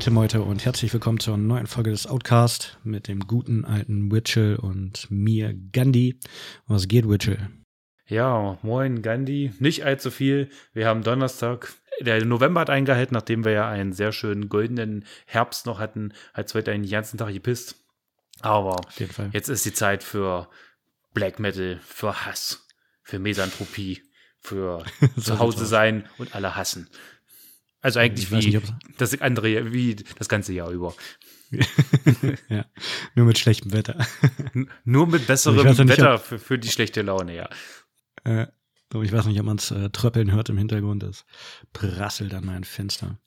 liebe Metal-Meute und herzlich willkommen zur neuen Folge des Outcast mit dem guten alten Witchell und mir Gandhi. Was geht, Witchell? Ja, moin Gandhi. Nicht allzu viel. Wir haben Donnerstag. Der November hat eingehalten, nachdem wir ja einen sehr schönen goldenen Herbst noch hatten. Hat heute den ganzen Tag gepisst. Aber jetzt ist die Zeit für Black Metal, für Hass, für Misanthropie, für zu Hause sein und alle hassen. Also eigentlich wie nicht, das andere, wie das ganze Jahr über. ja, nur mit schlechtem Wetter. nur mit besserem nicht, Wetter ob, für, für, die schlechte Laune, ja. Äh, ich weiß nicht, ob man es äh, tröppeln hört im Hintergrund. Es prasselt an mein Fenster.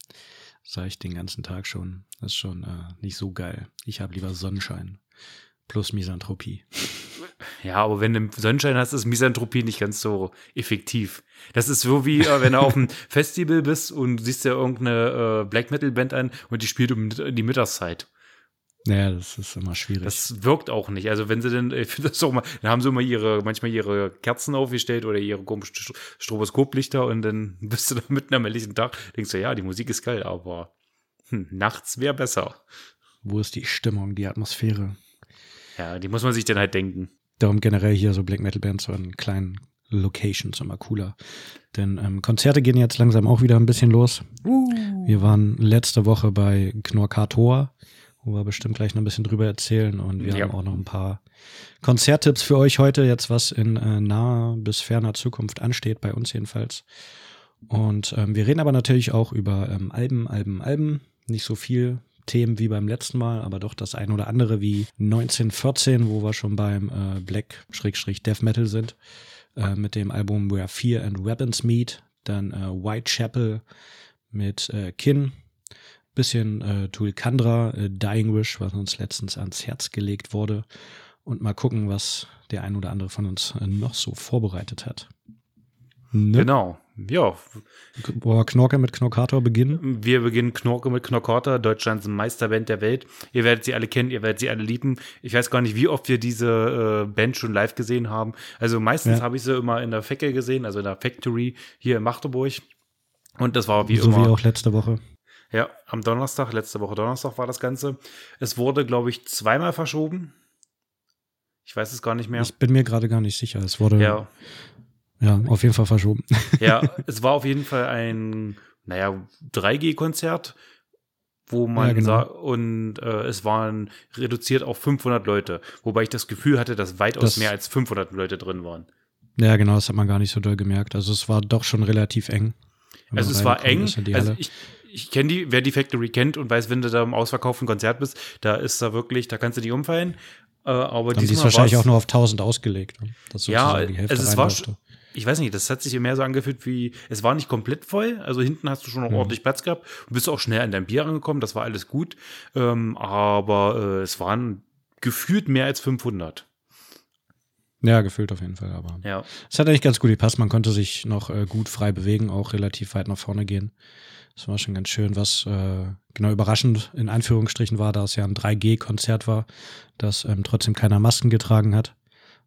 Sage ich den ganzen Tag schon. Das ist schon äh, nicht so geil. Ich habe lieber Sonnenschein plus Misanthropie. Ja, aber wenn du Sonnenschein hast, ist Misanthropie nicht ganz so effektiv. Das ist so wie, äh, wenn du auf einem Festival bist und siehst dir irgendeine äh, Black Metal Band an und die spielt um die Mittagszeit. Naja, das ist immer schwierig. Das wirkt auch nicht. Also wenn sie denn, ich finde das auch mal, dann haben sie immer ihre, manchmal ihre Kerzen aufgestellt oder ihre komischen Stroboskoplichter und dann bist du da mitten am helllichen Tag, denkst du, ja, die Musik ist geil, aber hm, nachts wäre besser. Wo ist die Stimmung, die Atmosphäre? Ja, die muss man sich dann halt denken. Darum generell hier so Black Metal Bands so in kleinen Locations immer cooler. Denn ähm, Konzerte gehen jetzt langsam auch wieder ein bisschen los. Uh. Wir waren letzte Woche bei Knorkator, wo wir bestimmt gleich noch ein bisschen drüber erzählen. Und wir ja. haben auch noch ein paar Konzerttipps für euch heute, jetzt was in äh, naher bis ferner Zukunft ansteht, bei uns jedenfalls. Und ähm, wir reden aber natürlich auch über ähm, Alben, Alben, Alben. Nicht so viel Themen wie beim letzten Mal, aber doch das ein oder andere wie 1914, wo wir schon beim äh, Black-Death Metal sind, äh, mit dem Album Where Fear and Weapons Meet, dann äh, Whitechapel mit äh, Kin, bisschen äh, Tulkandra, äh, Dying Wish, was uns letztens ans Herz gelegt wurde und mal gucken, was der ein oder andere von uns äh, noch so vorbereitet hat. Ne? Genau. Ja. Wir Knorke mit Knorkator beginnen? Wir beginnen Knorke mit Knorkator, Deutschlands Meisterband der Welt. Ihr werdet sie alle kennen, ihr werdet sie alle lieben. Ich weiß gar nicht, wie oft wir diese äh, Band schon live gesehen haben. Also meistens ja. habe ich sie immer in der Fecke gesehen, also in der Factory hier in Magdeburg. Und das war wie so immer. So wie auch letzte Woche. Ja, am Donnerstag, letzte Woche Donnerstag war das Ganze. Es wurde, glaube ich, zweimal verschoben. Ich weiß es gar nicht mehr. Ich bin mir gerade gar nicht sicher. Es wurde ja. Ja, auf jeden Fall verschoben. Ja, es war auf jeden Fall ein, naja, 3G-Konzert, wo man ja, genau. und äh, es waren reduziert auf 500 Leute, wobei ich das Gefühl hatte, dass weitaus das, mehr als 500 Leute drin waren. Ja, genau, das hat man gar nicht so doll gemerkt. Also es war doch schon relativ eng. Also es war eng. Also ich, ich kenne die, wer die Factory kennt und weiß, wenn du da im ausverkauften Konzert bist, da ist da wirklich, da kannst du nicht umfallen. Äh, aber Dann diesmal ist wahrscheinlich auch nur auf 1000 ausgelegt. Ne? ja, die Hälfte also es war, ich weiß nicht, das hat sich mehr so angefühlt wie, es war nicht komplett voll, also hinten hast du schon noch mhm. ordentlich Platz gehabt und bist auch schnell an dein Bier angekommen, das war alles gut, ähm, aber äh, es waren gefühlt mehr als 500. Ja, gefühlt auf jeden Fall, aber ja. es hat eigentlich ganz gut gepasst, man konnte sich noch äh, gut frei bewegen, auch relativ weit nach vorne gehen. Das war schon ganz schön, was äh, genau überraschend in Anführungsstrichen war, da es ja ein 3G-Konzert war, dass ähm, trotzdem keiner Masken getragen hat.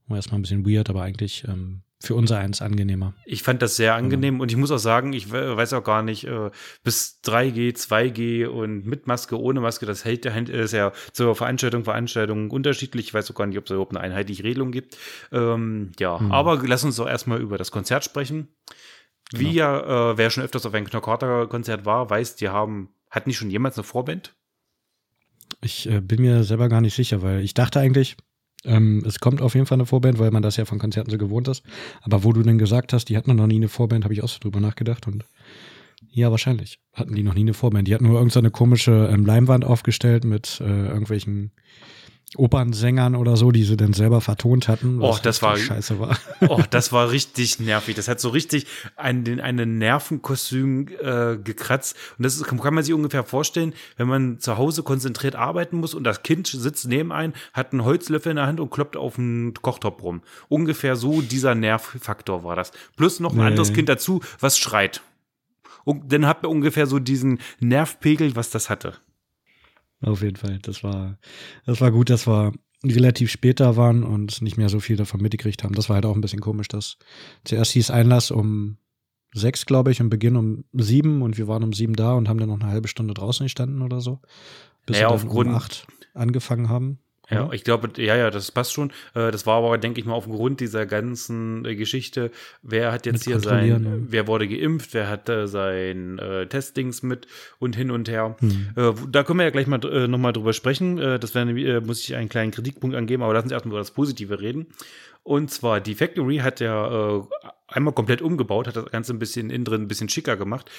War erstmal ein bisschen weird, aber eigentlich ähm, für unser eins angenehmer. Ich fand das sehr angenehm genau. und ich muss auch sagen, ich weiß auch gar nicht, äh, bis 3G, 2G und mit Maske, ohne Maske, das hält ist ja zur Veranstaltung, Veranstaltung unterschiedlich. Ich weiß auch gar nicht, ob es überhaupt eine einheitliche Regelung gibt. Ähm, ja, hm. aber lass uns doch erstmal über das Konzert sprechen. Wie genau. ja, äh, wer schon öfters auf ein Knockout-Konzert war, weiß, die haben, hatten die schon jemals eine Vorband? Ich äh, bin mir selber gar nicht sicher, weil ich dachte eigentlich, ähm, es kommt auf jeden Fall eine Vorband, weil man das ja von Konzerten so gewohnt ist. Aber wo du denn gesagt hast, die hatten noch nie eine Vorband, habe ich auch so drüber nachgedacht und ja, wahrscheinlich. Hatten die noch nie eine Vorband. Die hatten nur irgendeine so komische ähm, Leinwand aufgestellt mit äh, irgendwelchen Opernsängern oder so, die sie dann selber vertont hatten. Oh, das war scheiße war. Oh, das war richtig nervig. Das hat so richtig ein, einen Nervenkostüm äh, gekratzt. Und das kann man sich ungefähr vorstellen, wenn man zu Hause konzentriert arbeiten muss und das Kind sitzt neben hat einen Holzlöffel in der Hand und kloppt auf einen Kochtopf rum. Ungefähr so dieser Nervfaktor war das. Plus noch ein nee. anderes Kind dazu, was schreit. Und dann hat man ungefähr so diesen Nervpegel, was das hatte. Auf jeden Fall. Das war, das war gut, dass wir relativ spät da waren und nicht mehr so viel davon mitgekriegt haben. Das war halt auch ein bisschen komisch, dass zuerst hieß Einlass um sechs, glaube ich, und Beginn um sieben und wir waren um sieben da und haben dann noch eine halbe Stunde draußen gestanden oder so. Bis Naja, wir auf dann Grund- um acht angefangen haben. Ja, oder? ich glaube, ja, ja, das passt schon. Äh, Das war aber, denke ich mal, aufgrund dieser ganzen äh, Geschichte, wer hat jetzt hier sein, ja. wer wurde geimpft, wer hatte sein äh, Testdings mit und hin und her. Hm. Äh, da können wir ja gleich mal äh, nochmal drüber sprechen. Äh, das wäre, äh, muss ich einen kleinen Kritikpunkt angeben, aber lass uns erstmal über das Positive reden. Und zwar, die Factory hat ja einmal komplett umgebaut, hat das Ganze ein bisschen innen drin ein bisschen schicker gemacht.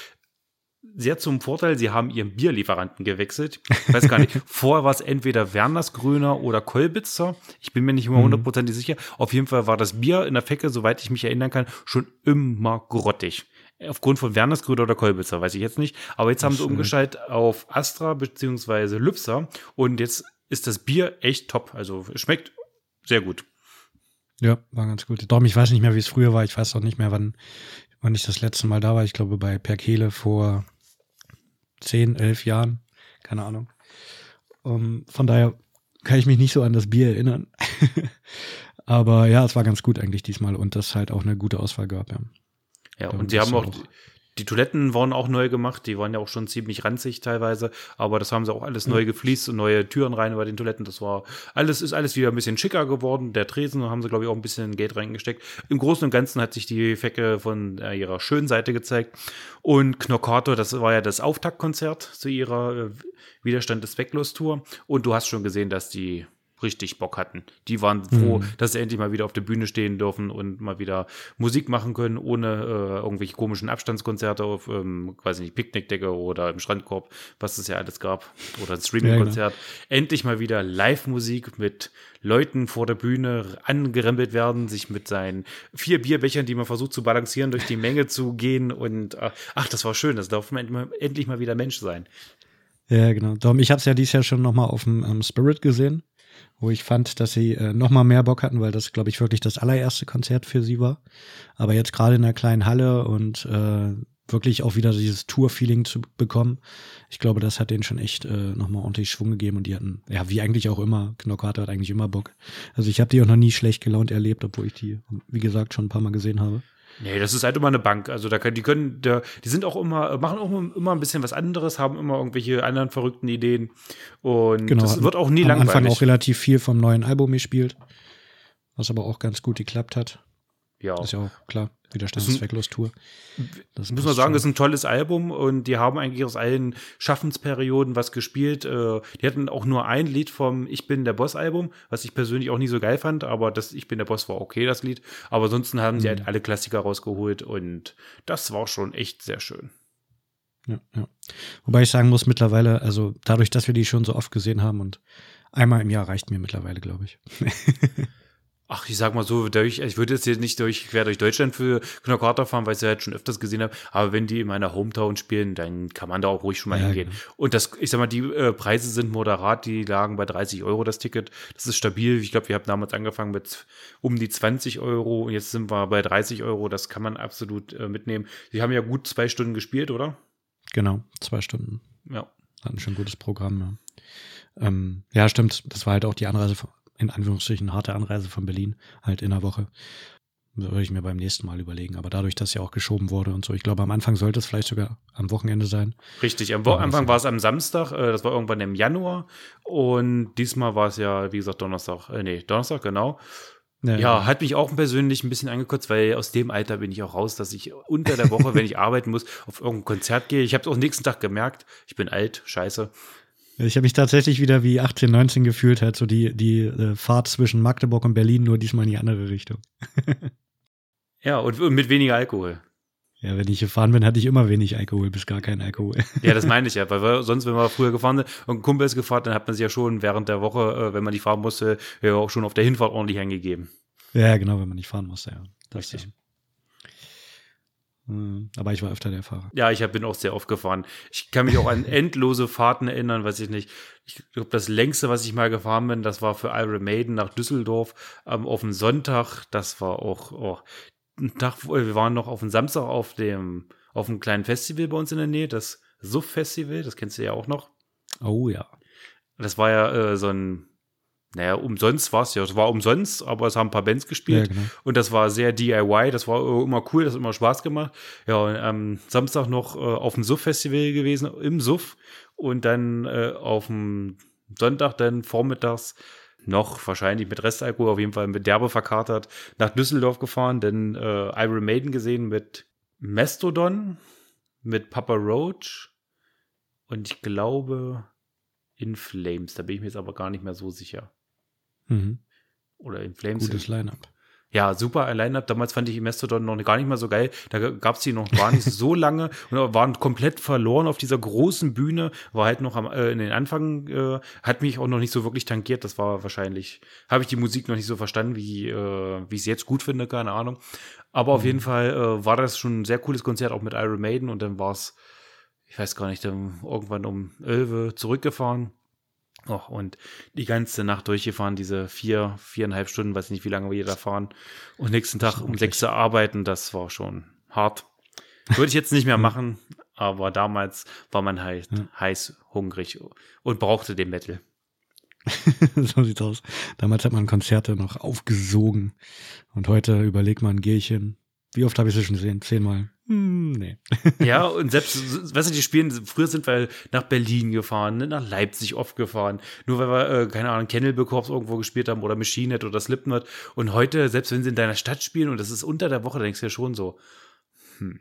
Sehr zum Vorteil, sie haben ihren Bierlieferanten gewechselt. Ich weiß gar nicht, vorher war es entweder Wernersgrüner oder Kolbitzer. Ich bin mir nicht immer hundertprozentig sicher. Auf jeden Fall war das Bier in der Fecke, soweit ich mich erinnern kann, schon immer grottig. Aufgrund von Wernersgrüner oder Kolbitzer, weiß ich jetzt nicht. Aber jetzt haben sie umgeschaltet auf Astra beziehungsweise Lübser und jetzt ist das Bier echt top. Also es schmeckt sehr gut. Ja, war ganz gut. Darum, ich weiß nicht mehr, wie es früher war. Ich weiß auch nicht mehr, wann, wann ich das letzte Mal da war. Ich glaube, bei Perkele vor zehn, elf Jahren. Keine Ahnung. Um, von daher kann ich mich nicht so an das Bier erinnern. Aber ja, es war ganz gut eigentlich diesmal und das halt auch eine gute Auswahl gab, ja. Ja, Darum und sie haben auch, auch- die, Toiletten waren auch neu gemacht, die waren ja auch schon ziemlich ranzig teilweise, aber das haben sie auch alles neu gefliest und neue Türen rein über den Toiletten. Das war alles, ist alles wieder ein bisschen schicker geworden. Der Tresen haben sie, glaube ich, auch ein bisschen Geld reingesteckt. Im Großen und Ganzen hat sich die Fecke von äh, ihrer schönen Seite gezeigt. Und Knockato, das war ja das Auftaktkonzert zu ihrer äh, Widerstand des Zwecklos-Tour. Und du hast schon gesehen, dass die richtig Bock hatten. Die waren froh, dass sie endlich mal wieder auf der Bühne stehen dürfen und mal wieder Musik machen können, ohne äh, irgendwelche komischen Abstandskonzerte auf, ähm, weiß nicht, Picknickdecke oder im Strandkorb, was es ja alles gab, oder ein Streaming-Konzert. Endlich mal wieder Live-Musik mit Leuten vor der Bühne angerempelt werden, sich mit seinen vier Bierbechern, die man versucht zu balancieren, durch die Menge zu gehen und äh, ach, das war schön, das darf man endlich mal, wieder Mensch sein. Ja, genau. Darum, ich habe es ja dieses Jahr schon nochmal auf dem ähm, Spirit gesehen, wo ich fand, dass sie äh, nochmal mehr Bock hatten, weil das, glaube ich, wirklich das allererste Konzert für sie war. Aber jetzt gerade in einer kleinen Halle und äh, wirklich auch wieder dieses Tour-Feeling zu bekommen, ich glaube, das hat denen schon echt äh, nochmal ordentlich Schwung gegeben und die hatten, ja, wie eigentlich auch immer, Knockato hat eigentlich immer Bock. Also ich habe die auch noch nie schlecht gelaunt erlebt, obwohl ich die, wie gesagt, schon ein paar Mal gesehen habe. Nee, das ist halt immer eine Bank. Also da können, die können, da, die sind auch immer, machen auch immer ein bisschen was anderes, haben immer irgendwelche anderen verrückten Ideen. Und Genau. das wird auch nie am langweilig. Anfang auch relativ viel vom neuen Album gespielt, was aber auch ganz gut geklappt hat. ja. Ist ja auch klar, Widerstand Das ist ein- zwecklos Tour. Das Muss man sagen, schon. ist ein tolles Album und die haben eigentlich aus allen Schaffensperioden was gespielt. Äh, Die hatten auch nur ein Lied vom Ich bin der Boss-Album, was ich persönlich auch nie so geil fand, aber das Ich bin der Boss war okay, das Lied. Aber ansonsten haben Mhm. sie halt alle Klassiker rausgeholt und das war schon echt sehr schön. Ja, ja. Wobei ich sagen muss, mittlerweile, also dadurch, dass wir die schon so oft gesehen haben und einmal im Jahr reicht mir mittlerweile, glaube ich. Ach, ich sag mal so, durch, ich würde jetzt hier nicht durch, quer durch Deutschland für Knockout fahren, weil ich sie halt schon öfters gesehen habe. Aber wenn die in meiner Hometown spielen, dann kann man da auch ruhig schon mal Ja, hingehen. genau. Und das, ich sag mal, die äh, Preise sind moderat, die lagen bei 30 Euro das Ticket. Das ist stabil. Ich glaube, wir haben damals angefangen mit um die 20 Euro und jetzt sind wir bei 30 Euro. Das kann man absolut äh, mitnehmen. Sie haben ja gut zwei Stunden gespielt, oder? Genau, zwei Stunden. Ja. Hatten schon ein gutes Programm, ja. Ähm, ja, stimmt. Das war halt auch die Anreise, von, in Anführungsstrichen, harte Anreise von Berlin, halt in der Woche. Das würde ich mir beim nächsten Mal überlegen. Aber dadurch, dass ja auch geschoben wurde und so, ich glaube, am Anfang sollte es vielleicht sogar am Wochenende sein. Richtig, am Wo- Aber Anfang war es am Samstag, äh, das war irgendwann im Januar und diesmal war es ja, wie gesagt, Donnerstag, äh, nee, Donnerstag, genau. Ja, hat mich auch persönlich ein bisschen angekotzt, weil aus dem Alter bin ich auch raus, dass ich unter der Woche, wenn ich arbeiten muss, auf irgendein Konzert gehe. Ich habe es auch nächsten Tag gemerkt, ich bin alt, scheiße. Ich habe mich tatsächlich wieder wie 18, 19 gefühlt, halt so die, die äh, Fahrt zwischen Magdeburg und Berlin, nur diesmal in die andere Richtung. Ja, und, und mit weniger Alkohol. Ja, wenn ich gefahren bin, hatte ich immer wenig Alkohol, bis gar kein Alkohol. Ja, das meine ich ja, weil wir, sonst, wenn wir früher gefahren sind und ein Kumpel ist gefahren, dann hat man sich ja schon während der Woche, äh, wenn man die fahren musste, ja auch schon auf der Hinfahrt ordentlich eingegeben. ja, genau, wenn man nicht fahren musste, ja. Das, Richtig. Ja. Mhm, Aber ich war öfter der Fahrer. Ja, ich bin auch sehr oft gefahren. Ich kann mich auch an endlose Fahrten erinnern, weiß ich nicht. Ich glaube, das längste, was ich mal gefahren bin, das war für Iron Maiden nach Düsseldorf ähm, auf dem Sonntag. Das war auch oh, ein Tag, wo- wir waren noch auf dem Samstag auf dem auf einem kleinen Festival bei uns in der Nähe, das Suff Festival, das kennst du ja auch noch. Oh ja. Das war ja äh, so ein naja, umsonst war es ja. Es war umsonst, aber es haben ein paar Bands gespielt. Ja, genau. Und das war sehr DIY, das war immer cool, das hat immer Spaß gemacht. Ja, und am Samstag noch äh, auf dem Suff-Festival gewesen, im Suff. Und dann äh, auf dem Sonntag dann vormittags noch wahrscheinlich mit Restalkohol, auf jeden Fall mit Derbe verkatert, nach Düsseldorf gefahren, dann äh, Iron Maiden gesehen mit Mastodon, mit Papa Roach und ich glaube In Flames. Da bin ich mir jetzt aber gar nicht mehr so sicher. Mhm. Oder In Flames. Gutes Line-Up. Ja, super Line-Up. Damals fand ich Mastodon noch gar nicht mehr so geil. Da gab es die noch gar nicht so lange und waren komplett verloren auf dieser großen Bühne. War halt noch am, äh, in den Anfang, äh, hat mich auch noch nicht so wirklich tangiert. Das war wahrscheinlich, habe ich die Musik noch nicht so verstanden, wie, äh, wie ich es jetzt gut finde, keine Ahnung. Aber auf jeden Fall äh, war das schon ein sehr cooles Konzert, auch mit Iron Maiden. Und dann war es, ich weiß gar nicht, dann irgendwann um 11 Uhr zurückgefahren. Och, und die ganze Nacht durchgefahren, diese vier, viereinhalb Stunden, weiß nicht, wie lange wir da fahren. Und nächsten Tag um sechs Uhr arbeiten, das war schon hart. Würde ich jetzt nicht mehr machen, aber damals war man halt Ja. heiß, hungrig und brauchte den Metal. so sieht's aus. Damals hat man Konzerte noch aufgesogen. Und heute überlegt man, gehe ich hin. Wie oft habe ich es schon gesehen? Zehnmal. Hm, nee. Ja, und selbst, weißt du, die spielen, früher sind wir nach Berlin gefahren, ne, nach Leipzig oft gefahren, nur weil wir, äh, keine Ahnung, Cannibal irgendwo gespielt haben oder Machine Head oder Slipknot. Und heute, selbst wenn sie in deiner Stadt spielen und das ist unter der Woche, denkst du ja schon so, hm,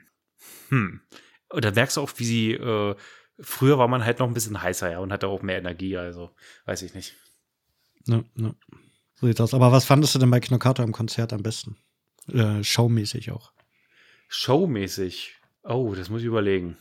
hm. Und da merkst du auch, wie sie, äh, früher war man halt noch ein bisschen heißer, ja, und hatte auch mehr Energie, also, weiß ich nicht. Ja, ja. So sieht's aus. Aber was fandest du denn bei Knockato am Konzert am besten? Äh, showmäßig auch. Showmäßig. Oh, das muss ich überlegen.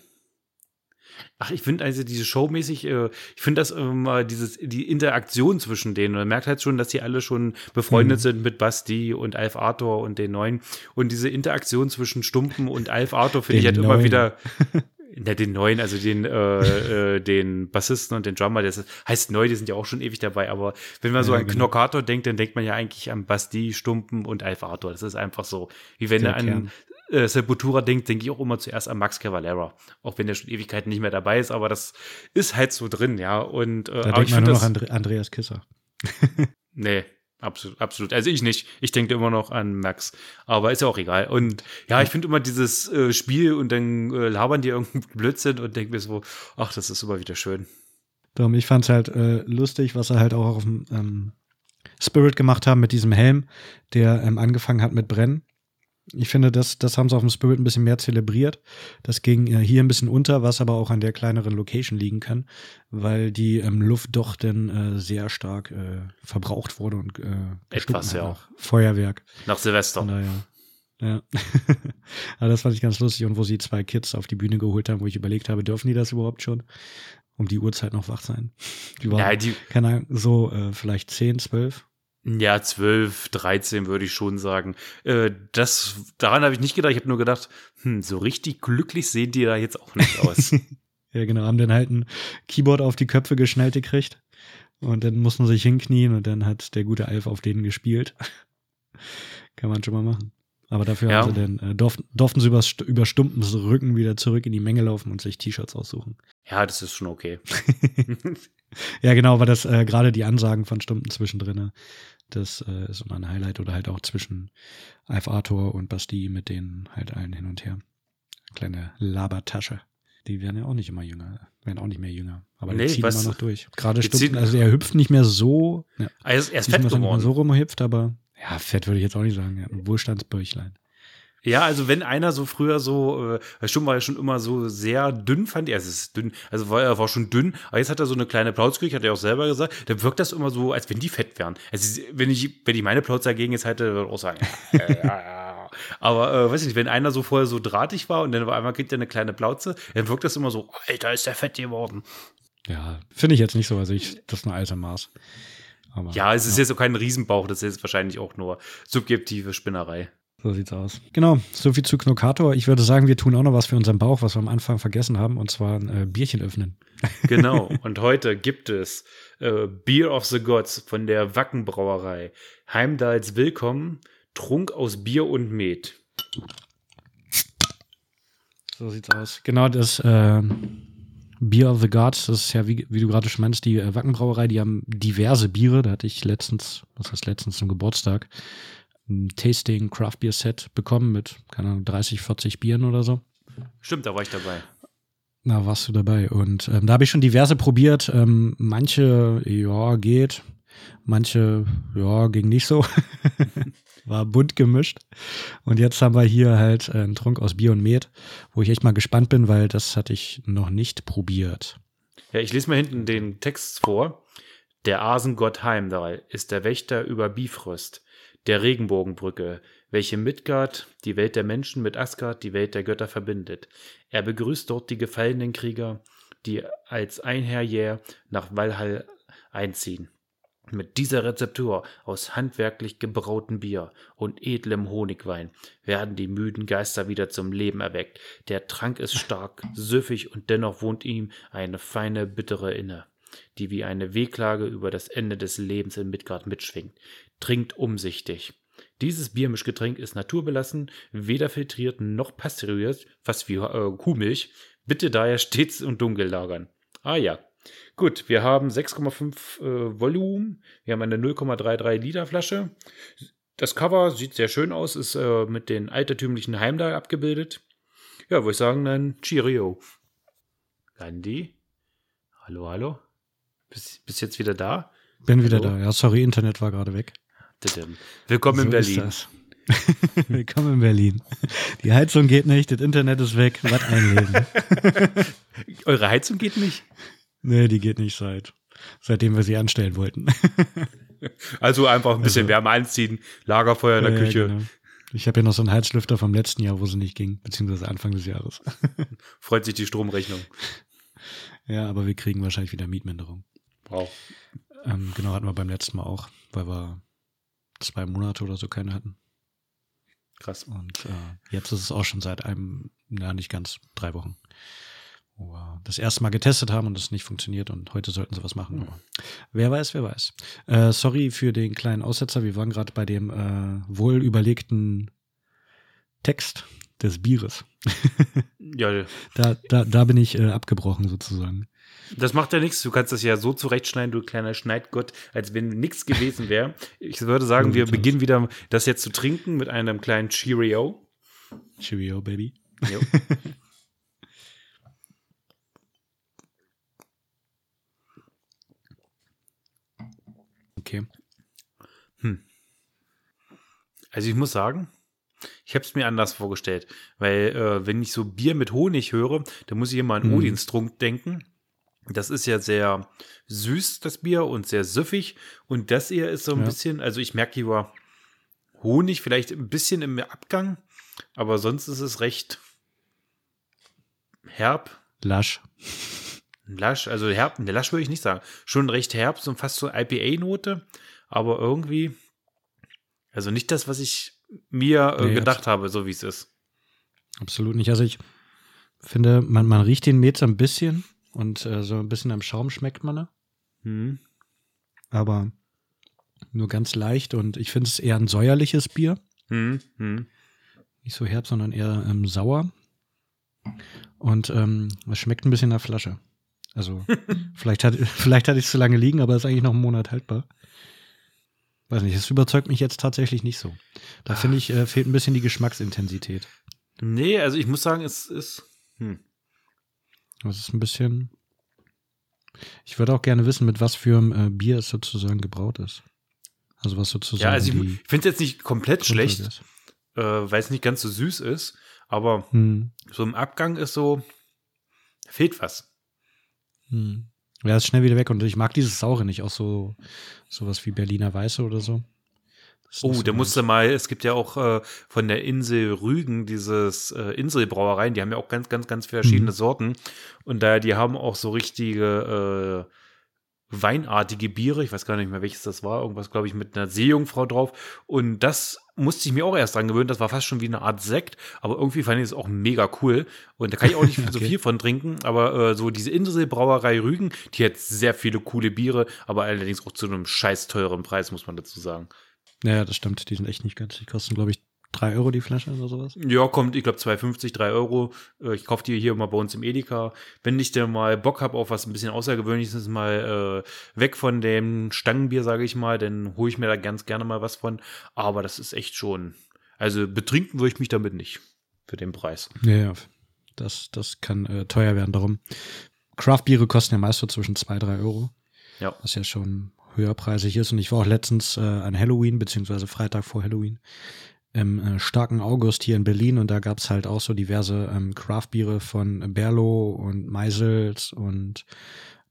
Ach, ich finde also diese showmäßig, äh, ich finde das immer dieses die Interaktion zwischen denen. Man merkt halt schon, dass die alle schon befreundet Mhm. sind mit Basti und Alf Arthur und den neuen. Und diese Interaktion zwischen Stumpen und Alf Arthur finde ich halt immer Neuen. wieder. Na, den neuen, also den, äh, äh, den Bassisten und den Drummer, das heißt neu, die sind ja auch schon ewig dabei, aber wenn man so Ja, an genau. Knockator denkt, dann denkt man ja eigentlich an Basti, Stumpen und Alf Arthur. Das ist einfach so. Wie wenn Der du an Kern. Äh, Sepultura denkt, denke ich auch immer zuerst an Max Cavalera. Auch wenn der schon Ewigkeiten nicht mehr dabei ist, aber das ist halt so drin, ja. Und äh, Da aber denkt ich man finde nur noch das. an Andre Andreas Kisser. Nee, absolut, absolut. Also ich nicht. Ich denke immer noch an Max. Aber ist ja auch egal. Und ja, ich finde immer dieses äh, Spiel und dann äh, labern die irgendeinen Blödsinn und denke mir so, ach, das ist immer wieder schön. Darum, ich fand's halt äh, lustig, was er halt auch auf dem ähm, Spirit gemacht haben mit diesem Helm, der ähm, angefangen hat mit Brennen. Ich finde, das, das haben sie auf dem Spirit ein bisschen mehr zelebriert. Das ging äh, hier ein bisschen unter, was aber auch an der kleineren Location liegen kann, weil die ähm, Luft doch dann äh, sehr stark äh, verbraucht wurde und äh, Etwas, ja. nach Feuerwerk. Nach Silvester. Daher. Ja. Aber das fand ich ganz lustig. Und wo sie zwei Kids auf die Bühne geholt haben, wo ich überlegt habe, dürfen die das überhaupt schon? Um die Uhrzeit noch wach sein. Die waren, Ja, die, keine Ahnung, so äh, vielleicht 10, 12. Ja, 12, 13 würde ich schon sagen. Äh, das, daran habe ich nicht gedacht. Ich habe nur gedacht, hm, so richtig glücklich sehen die da jetzt auch nicht aus. Ja, genau, haben dann halt ein Keyboard auf die Köpfe geschnallt gekriegt. Und dann mussten sie sich hinknien und dann hat der gute Alf auf denen gespielt. Kann man schon mal machen. Aber dafür Ja. haben sie dann, äh, durften, durften sie über, über Stumpens Rücken wieder zurück in die Menge laufen und sich T-Shirts aussuchen. ja, das ist schon okay. Ja, genau, aber das äh, gerade die Ansagen von Stumpen zwischendrin, das äh, ist immer ein Highlight oder halt auch zwischen Alf Arthur und Basti mit denen halt allen hin und her. Kleine Labertasche. Die werden ja auch nicht immer jünger, werden auch nicht mehr jünger. Aber die Nee, ziehen was- immer noch durch. Gerade die ziehen- also er hüpft nicht mehr so, ja, Er ist, er ist fett mehr so geworden. rumhüpft, aber ja, fett würde ich jetzt auch nicht sagen. Ja, ein Wohlstandsbäuchlein. Ja, also wenn einer so früher so, äh, Stumm war ja schon immer so sehr dünn, fand ich, also es ist dünn, also war, er war schon dünn, aber jetzt hat er so eine kleine Plauz gekriegt, hat er auch selber gesagt, dann wirkt das immer so, als wenn die fett wären. Also wenn ich, wenn ich meine Plauz dagegen jetzt hätte, würde ich auch sagen, ja, ja, ja, ja. Aber äh, weiß ich nicht, wenn einer so vorher so drahtig war und dann auf einmal kriegt er eine kleine Plauze, dann wirkt das immer so, Alter, ist der fett geworden. Ja, finde ich jetzt nicht so. Also ich, das ist ein alter Maß. Aber Ja, es ist jetzt auch kein Riesenbauch, das ist jetzt wahrscheinlich auch nur subjektive Spinnerei. So sieht's aus. Genau, soviel zu Knockator. Ich würde sagen, wir tun auch noch was für unseren Bauch, was wir am Anfang vergessen haben, und zwar ein äh, Bierchen öffnen. Genau. Und heute gibt es äh, Beer of the Gods von der Wackenbrauerei. Heimdals Willkommen, Trunk aus Bier und Met. So sieht's aus. Genau, das äh, Beer of the Gods, das ist ja, wie, wie du gerade schon meinst, die äh, Wackenbrauerei, die haben diverse Biere. Da hatte ich letztens, was heißt letztens zum Geburtstag, ein Tasting Craft Beer Set bekommen mit, keine Ahnung, 30, 40 Bieren oder so. Stimmt, da war ich dabei. Na, warst du dabei. Und ähm, da habe ich schon diverse probiert. Ähm, manche, ja, geht. Manche, ja, ging nicht so. War bunt gemischt. Und jetzt haben wir hier halt einen Trunk aus Bier und Met, wo ich echt mal gespannt bin, weil das hatte ich noch nicht probiert. Ja, ich lese mal hinten den Text vor. Der Asengott Heimdall ist der Wächter über Bifrost, der Regenbogenbrücke, welche Midgard, die Welt der Menschen, mit Asgard, die Welt der Götter, verbindet. Er begrüßt dort die gefallenen Krieger, die als Einherjähr nach Valhall einziehen. Mit dieser Rezeptur aus handwerklich gebrautem Bier und edlem Honigwein werden die müden Geister wieder zum Leben erweckt. Der Trank ist stark, süffig und dennoch wohnt ihm eine feine, bittere inne, die wie eine Wehklage über das Ende des Lebens in Midgard mitschwingt. Trinkt umsichtig. Dieses Biermischgetränk ist naturbelassen, weder filtriert noch pasteurisiert, fast wie äh, Kuhmilch. Bitte daher stets und dunkel lagern. Ah ja, Gut, wir haben 6,5 äh, Volumen. Wir haben eine 0,33 Liter Flasche. Das Cover sieht sehr schön aus, ist äh, mit den altertümlichen Heimdall abgebildet. Ja, würde ich sagen, dann Cheerio. Gandhi? Hallo, hallo? Bist, bist jetzt wieder da? Bin wieder hallo? da. Ja, sorry, Internet war gerade weg. Willkommen so in Berlin. Willkommen in Berlin. Die Heizung geht nicht, das Internet ist weg. Was einlesen? Eure Heizung geht nicht? Nee, die geht nicht seit, seitdem wir sie anstellen wollten. also einfach ein bisschen also, Wärme einziehen, Lagerfeuer in der äh, Küche. Genau. Ich habe ja noch so einen Heizlüfter vom letzten Jahr, wo sie nicht ging, beziehungsweise Anfang des Jahres. Freut sich die Stromrechnung. Ja, aber wir kriegen wahrscheinlich wieder Mietminderung. Wow. Ähm, genau, hatten wir beim letzten Mal auch, weil wir zwei Monate oder so keine hatten. Krass. Und äh, jetzt ist es auch schon seit einem, na nicht ganz, drei Wochen wo wir das erste Mal getestet haben und es nicht funktioniert und heute sollten sie was machen. Aber wer weiß, wer weiß. Äh, sorry für den kleinen Aussetzer. Wir waren gerade bei dem äh, wohl überlegten Text des Bieres. ja. Da, da, da bin ich äh, abgebrochen sozusagen. Das macht ja nichts. Du kannst das ja so zurechtschneiden, du kleiner Schneidgott, als wenn nichts gewesen wäre. Ich würde sagen, wir beginnen wieder das jetzt zu trinken mit einem kleinen Cheerio. Cheerio, Baby. Jo. Okay. Hm. Also ich muss sagen, ich habe es mir anders vorgestellt, weil äh, wenn ich so Bier mit Honig höre, dann muss ich immer an hm. Odinstrunk denken. Das ist ja sehr süß, das Bier, und sehr süffig. Und das hier ist so ein ja. bisschen, also ich merke hier Honig vielleicht ein bisschen im Abgang, aber sonst ist es recht herb. Lasch. Lasch, also herb, ne, Lasch würde ich nicht sagen. Schon recht herb, so fast so IPA-Note, aber irgendwie, also nicht das, was ich mir äh, nee, gedacht habe, so wie es ist. Absolut nicht. Also ich finde, man, man riecht den Met so ein bisschen und äh, so ein bisschen am Schaum schmeckt man ne? Hm. Aber nur ganz leicht und ich finde es eher ein säuerliches Bier. Hm. Hm. Nicht so herb, sondern eher ähm, sauer. Und ähm, es schmeckt ein bisschen nach Flasche. Also vielleicht, hat, vielleicht hatte ich es zu lange liegen, aber ist eigentlich noch einen Monat haltbar. Weiß nicht, das überzeugt mich jetzt tatsächlich nicht so. Da ah. finde ich, äh, fehlt ein bisschen die Geschmacksintensität. Nee, also ich muss sagen, es ist. Hm. Das ist ein bisschen. Ich würde auch gerne wissen, mit was für einem äh, Bier es sozusagen gebraut ist. Also was sozusagen. Ja, also ich finde es jetzt nicht komplett schlecht, äh, weil es nicht ganz so süß ist, aber hm. so im Abgang ist so, fehlt was. Hm. Ja, ist schnell wieder weg und ich mag dieses Saure nicht, auch so sowas wie Berliner Weiße oder so. Oh, der musste mal, es gibt ja auch äh, von der Insel Rügen dieses äh, Inselbrauereien, die haben ja auch ganz, ganz, ganz verschiedene mhm. Sorten. Und da, die haben auch so richtige äh, weinartige Biere. Ich weiß gar nicht mehr, welches das war. Irgendwas, glaube ich, mit einer Seejungfrau drauf. Und das musste ich mir auch erst dran gewöhnen. Das war fast schon wie eine Art Sekt. Aber irgendwie fand ich es auch mega cool. Und da kann ich auch nicht okay. so viel von trinken. Aber äh, so diese Inselbrauerei Rügen, die hat sehr viele coole Biere. Aber allerdings auch zu einem scheiß teuren Preis, muss man dazu sagen. Ja, das stimmt. Die sind echt nicht ganz. Die kosten, glaube ich, 3 Euro die Flasche oder sowas? Ja, kommt, ich glaube 2,50, 3 Euro. Äh, Ich kaufe die hier immer bei uns im Edeka. Wenn ich dann mal Bock habe auf was ein bisschen Außergewöhnliches, mal äh, weg von dem Stangenbier, sage ich mal, dann hole ich mir da ganz gerne mal was von. Aber das ist echt schon, also betrinken würde ich mich damit nicht für den Preis. Ja, ja. Das, das kann äh, teuer werden. Darum, Craft-Biere kosten ja meist so zwischen 2, 3 Euro. Ja. was ja schon höherpreisig ist. Und ich war auch letztens äh, an Halloween, beziehungsweise Freitag vor Halloween, im äh, starken August hier in Berlin und da gab's halt auch so diverse ähm, Craft-Biere von Berlo und Meisels und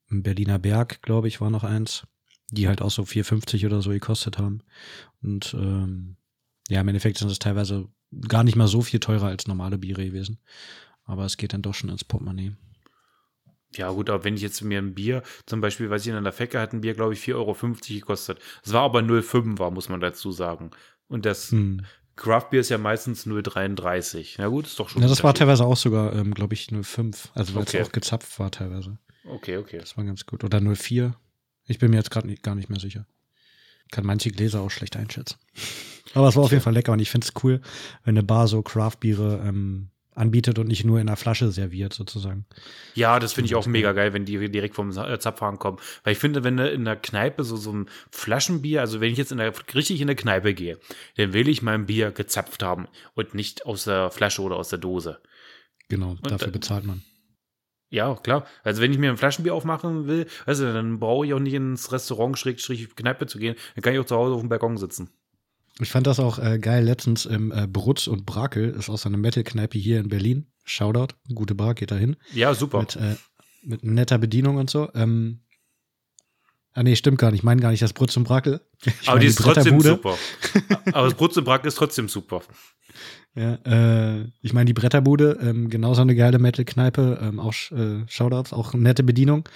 Berliner Berg, glaube ich, war noch eins, die halt auch so 4,50 oder so gekostet haben. Und ähm, ja, im Endeffekt sind es teilweise gar nicht mal so viel teurer als normale Biere gewesen. Aber es geht dann doch schon ins Portemonnaie. Ja, gut, aber wenn ich jetzt mir ein Bier, zum Beispiel, weiß ich, in der Fecke hat ein Bier, glaube ich, 4,50 Euro gekostet. Es war aber 0,5 war, muss man dazu sagen. Und das Hm. Craft Beer ist ja meistens 0,33. Na gut, ist doch schon. Ja, das war teilweise auch sogar, ähm, glaube ich, 05. Also weil Okay. es auch gezapft war teilweise. Okay, okay. Das war ganz gut. Oder 04. Ich bin mir jetzt gerade gar nicht mehr sicher. Kann manche Gläser auch schlecht einschätzen. Aber es war auf jeden Fall lecker und ich finde es cool, wenn eine Bar so Craft-Biere ähm, anbietet und nicht nur in einer Flasche serviert, sozusagen. Ja, das finde ich auch mega geil, wenn die direkt vom äh, Zapfhahn kommen. Weil ich finde, wenn du in der Kneipe so, so ein Flaschenbier, also wenn ich jetzt in der, richtig in der Kneipe gehe, dann will ich mein Bier gezapft haben und nicht aus der Flasche oder aus der Dose. Genau, dafür äh, bezahlt man. Ja, klar. Also wenn ich mir ein Flaschenbier aufmachen will, also dann brauche ich auch nicht ins Restaurant Schrägstrich Kneipe zu gehen. Dann kann ich auch zu Hause auf dem Balkon sitzen. Ich fand das auch äh, geil letztens im äh, Brutz und Brakel, ist auch so eine Metal-Kneipe hier in Berlin. Shoutout, gute Bar, geht da hin. Ja, super. Mit, äh, mit netter Bedienung und so. Ähm, ah nee, stimmt gar nicht. Ich meine gar nicht das Brutz und Brakel. Ich Aber die ist trotzdem super. Aber das Brutzelbrack ist trotzdem super. Ja, äh, ich meine die Bretterbude, ähm, genauso eine geile Metal-Kneipe, ähm, auch äh, Shoutouts, auch nette Bedienung.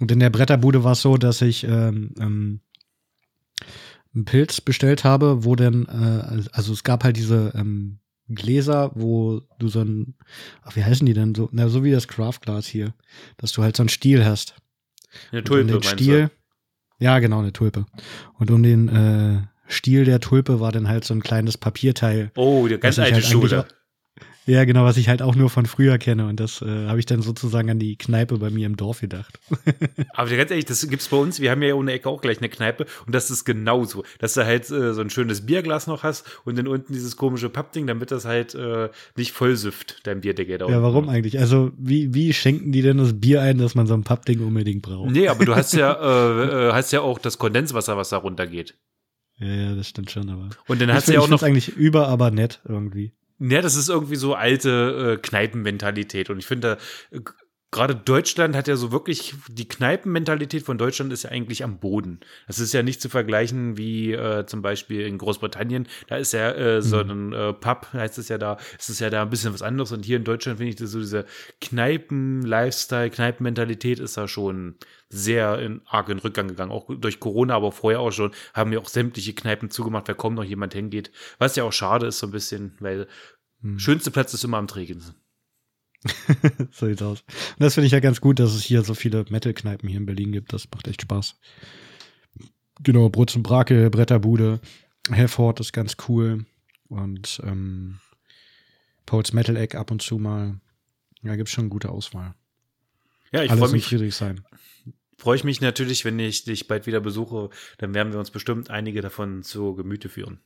Und in der Bretterbude war es so, dass ich ähm, ähm, einen Pilz bestellt habe, wo dann, äh, also es gab halt diese ähm, Gläser, wo du so ein, ach, wie heißen die denn so, na, so wie das Craft-Glas hier, dass du halt so einen Stiel hast. Eine Und Tulpe, um den Stiel, ja, genau, eine Tulpe. Und um den äh, Stiel der Tulpe war dann halt so ein kleines Papierteil. Oh, die ganz alte halt Schule. Ja, genau, was ich halt auch nur von früher kenne. Und das äh, habe ich dann sozusagen an die Kneipe bei mir im Dorf gedacht. Aber ganz ehrlich, das gibt's bei uns. Wir haben ja ohne Ecke auch gleich eine Kneipe und das ist genauso. Dass du halt äh, so ein schönes Bierglas noch hast und dann unten dieses komische Pappding, damit das halt äh, nicht voll süfft, dein Bierdeckel da Ja, warum eigentlich? Also, wie, wie schenken die denn das Bier ein, dass man so ein Pappding unbedingt braucht? Nee, aber du hast ja, äh, äh, hast ja auch das Kondenswasser, was da runtergeht. Ja, ja, das stimmt schon, aber. Und dann hast du ja auch noch. eigentlich über, aber nett irgendwie. Ja, das ist irgendwie so alte äh, Kneipenmentalität. Und ich finde, äh, g- gerade Deutschland hat ja so wirklich, die Kneipenmentalität von Deutschland ist ja eigentlich am Boden. Das ist ja nicht zu vergleichen wie äh, zum Beispiel in Großbritannien. Da ist ja äh, so ein äh, Pub, heißt es ja da, ist es ja da ein bisschen was anderes. Und hier in Deutschland finde ich, das so diese Kneipen-Lifestyle, Kneipenmentalität ist da schon sehr in, arg in Rückgang gegangen. Auch durch Corona, aber vorher auch schon, haben ja auch sämtliche Kneipen zugemacht, weil kaum noch jemand hingeht. Was ja auch schade ist so ein bisschen, weil Hm. schönste Platz ist immer am Trägensen. so sieht's aus. Und das finde ich ja ganz gut, dass es hier so viele Metal-Kneipen hier in Berlin gibt. Das macht echt Spaß. Genau, Brutz und Brake, Bretterbude, Herford ist ganz cool. Und ähm, Paul's Metal Egg ab und zu mal. Ja, gibt's schon eine gute Auswahl. Ja, ich freue mich, Friedrichshain. freue ich mich natürlich, wenn ich dich bald wieder besuche. Dann werden wir uns bestimmt einige davon zu Gemüte führen.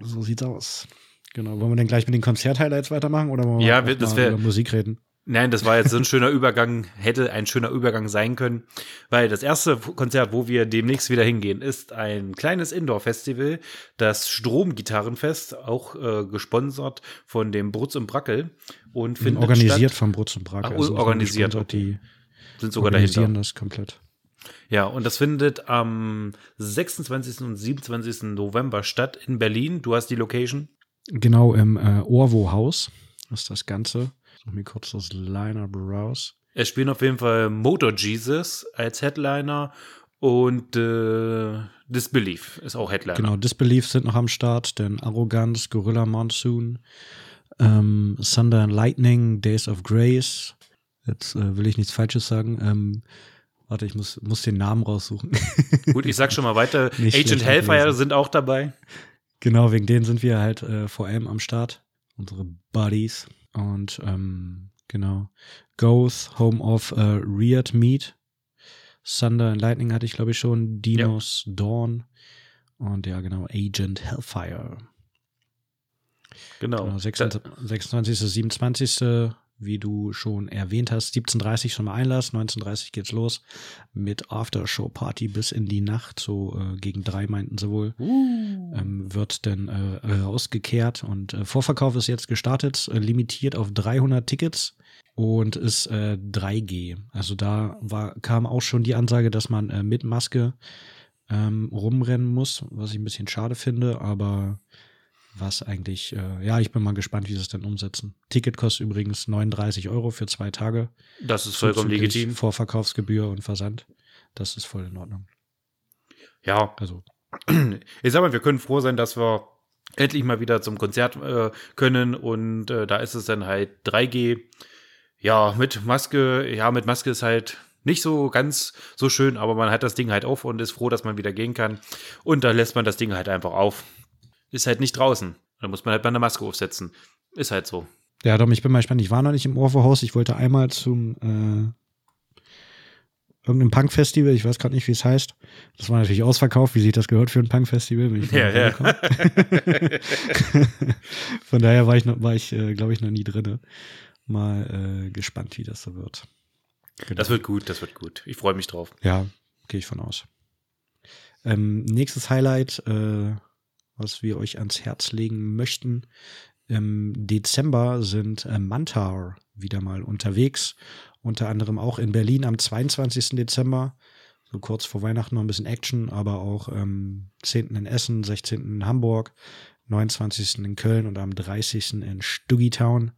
So sieht's aus. Genau. Wollen wir denn gleich mit den Konzert-Highlights weitermachen oder wollen wir Ja, wir- das wär- über Musik reden? Nein, das war jetzt so ein schöner Übergang, hätte ein schöner Übergang sein können, weil das erste Konzert, wo wir demnächst wieder hingehen, ist ein kleines Indoor-Festival, das Stromgitarrenfest, auch äh, gesponsert von dem Brutz und Brackel und findet Organisiert statt, von Brutz und Brake. Ach, Also organisiert, gesponsert, Die sind sogar organisieren dahinter. das komplett. Ja, und das findet am 26. und 27. November statt in Berlin. Du hast die Location. Genau, im äh, Orwo-Haus ist das Ganze. Such mir kurz das Line-Up raus. Es spielen auf jeden Fall Motor Jesus als Headliner und äh, Disbelief ist auch Headliner. Genau, Disbelief sind noch am Start, denn Arrogance, Gorilla Monsoon, ähm, Thunder and Lightning, Days of Grace. Jetzt äh, will ich nichts Falsches sagen. Ähm, warte, ich muss, muss den Namen raussuchen. Gut, ich sag schon mal weiter. Nicht Agent Hellfire sind auch dabei. Genau, wegen denen sind wir halt äh, vor allem am Start. Unsere Buddies. Und ähm, genau. Goth, Home of äh, Reared Meat. Thunder and Lightning hatte ich, glaube ich, schon. Dinos Dawn. Und ja, genau, Agent Hellfire. Genau. Genau, 26. 26. 27. Wie du schon erwähnt hast, 17.30 schon mal Einlass, 19.30 geht's los mit Aftershow-Party bis in die Nacht, so äh, gegen drei meinten sie wohl, Uh. ähm, wird dann äh, rausgekehrt und äh, Vorverkauf ist jetzt gestartet, äh, limitiert auf 300 Tickets und ist äh, 3G. Also da war, kam auch schon die Ansage, dass man äh, mit Maske ähm, rumrennen muss, was ich ein bisschen schade finde, aber was eigentlich, äh, ja, ich bin mal gespannt, wie sie es denn umsetzen. Ticket kostet übrigens 39 Euro für zwei Tage. Das ist vollkommen legitim. Vorverkaufsgebühr und Versand. Das ist voll in Ordnung. Ja, Also, ich sag mal, wir können froh sein, dass wir endlich mal wieder zum Konzert äh, können und äh, da ist es dann halt 3G. Ja, mit Maske, ja, mit Maske ist halt nicht so ganz so schön, aber man hat das Ding halt auf und ist froh, dass man wieder gehen kann. Und da lässt man das Ding halt einfach auf. Ist halt nicht draußen. Da muss man halt mal eine Maske aufsetzen. Ist halt so. ja, Dom, ich bin mal gespannt. Ich war noch nicht im Orphehaus. Ich wollte einmal zum äh, irgendeinem Punk-Festival. Ich weiß gerade nicht, wie es heißt. Das war natürlich ausverkauft, wie sich das gehört für ein Punk-Festival. Ja, ja. Von daher war ich, noch- war ich äh, glaube ich, noch nie drin. Mal äh, gespannt, wie das so wird. Genau. Das wird gut, das wird gut. Ich freue mich drauf. Ja, gehe ich von aus. Ähm, nächstes Highlight, äh, was wir euch ans Herz legen möchten. Im Dezember sind äh, Mantar wieder mal unterwegs. Unter anderem auch in Berlin am 22. Dezember. So kurz vor Weihnachten noch ein bisschen Action, aber auch ähm, 10. in Essen, 16. in Hamburg, 29. in Köln und am 30. in Stuggytown.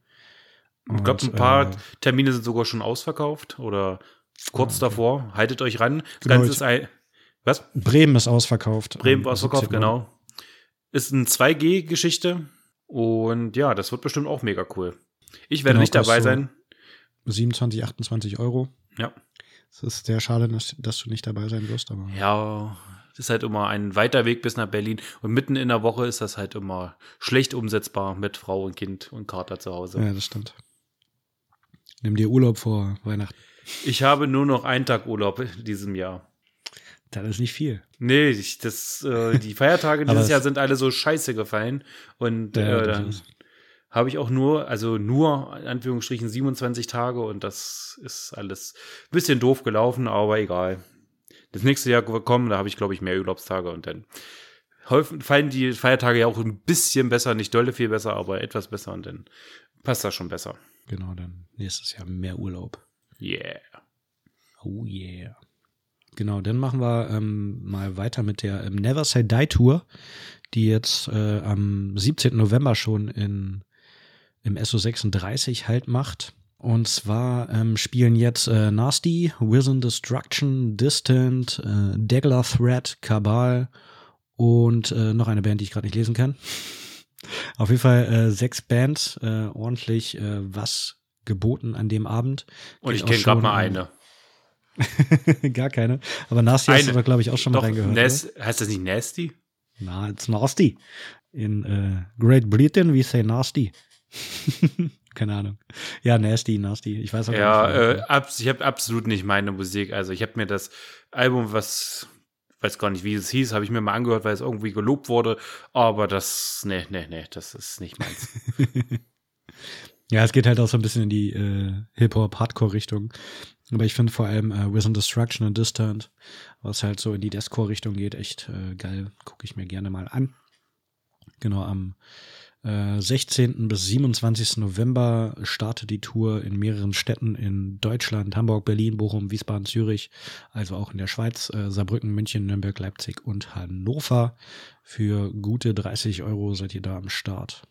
Ich glaube, ein paar äh, Termine sind sogar schon ausverkauft oder kurz okay. davor. Haltet euch ran. Das Genau, ist ein. Was? Bremen ist ausverkauft. Bremen Am ausverkauft, 17. Uhr. genau. Ist eine 2G-Geschichte. Und ja, das wird bestimmt auch mega cool. Ich werde Genau, nicht dabei sein. 27, 28 Euro. Ja. Es ist sehr schade, dass, dass du nicht dabei sein wirst, aber Ja, das ist halt immer ein weiter Weg bis nach Berlin. Und mitten in der Woche ist das halt immer schlecht umsetzbar mit Frau und Kind und Kater zu Hause. ja, das stimmt. Nimm dir Urlaub vor Weihnachten. Ich habe nur noch einen Tag Urlaub in diesem Jahr. Das ist nicht viel. Nee, ich, das, äh, die Feiertage dieses es- Jahr sind alle so scheiße gefallen. Und Ja, äh, dann habe ich auch nur, also nur in Anführungsstrichen 27 Tage und das ist alles ein bisschen doof gelaufen, aber egal. Das nächste Jahr kommen, da habe ich, glaube ich, mehr Urlaubstage und dann fallen die Feiertage ja auch ein bisschen besser, nicht dolle viel besser, aber etwas besser und dann passt das schon besser. Genau, dann nächstes Jahr mehr Urlaub. Yeah. Oh yeah. Genau, dann machen wir ähm, mal weiter mit der ähm, Never Say Die Tour, die jetzt äh, am 17. November schon in, im SO36 halt macht. Und zwar ähm, spielen jetzt äh, Nasty, Within Destruction, Distant, äh, Dagger Threat, Cabal und äh, noch eine Band, die ich gerade nicht lesen kann. Auf jeden Fall äh, sechs Bands, äh, ordentlich äh, was geboten an dem Abend. Und Geht ich kenne gerade mal eine. Gar keine. Aber Nasty hast Eine. du da, glaube ich, auch schon mal Doch, reingehört. Nas heißt das nicht Nasty? oder? Na, it's Nasty. In äh, Great Britain, we say Nasty. keine Ahnung. Ja, Nasty, Nasty. Ich weiß auch Ja, gar äh, nicht. abs ich habe absolut nicht meine Musik. Also ich habe mir das Album, was weiß gar nicht, wie es hieß, habe ich mir mal angehört, weil es irgendwie gelobt wurde. Aber das, nee, nee, nee, das ist nicht meins. ja, es geht halt auch so ein bisschen in die äh, Hip-Hop-Hardcore-Richtung. Aber ich finde vor allem äh, Within Destruction und Distant, was halt so in die Deathcore-Richtung geht, echt äh, geil. Gucke ich mir gerne mal an. Genau, am äh, 16. bis 27. November startet die Tour in mehreren Städten in Deutschland, Hamburg, Berlin, Bochum, Wiesbaden, Zürich, also auch in der Schweiz, äh, Saarbrücken, München, Nürnberg, Leipzig und Hannover. Für gute 30 Euro seid ihr da am Start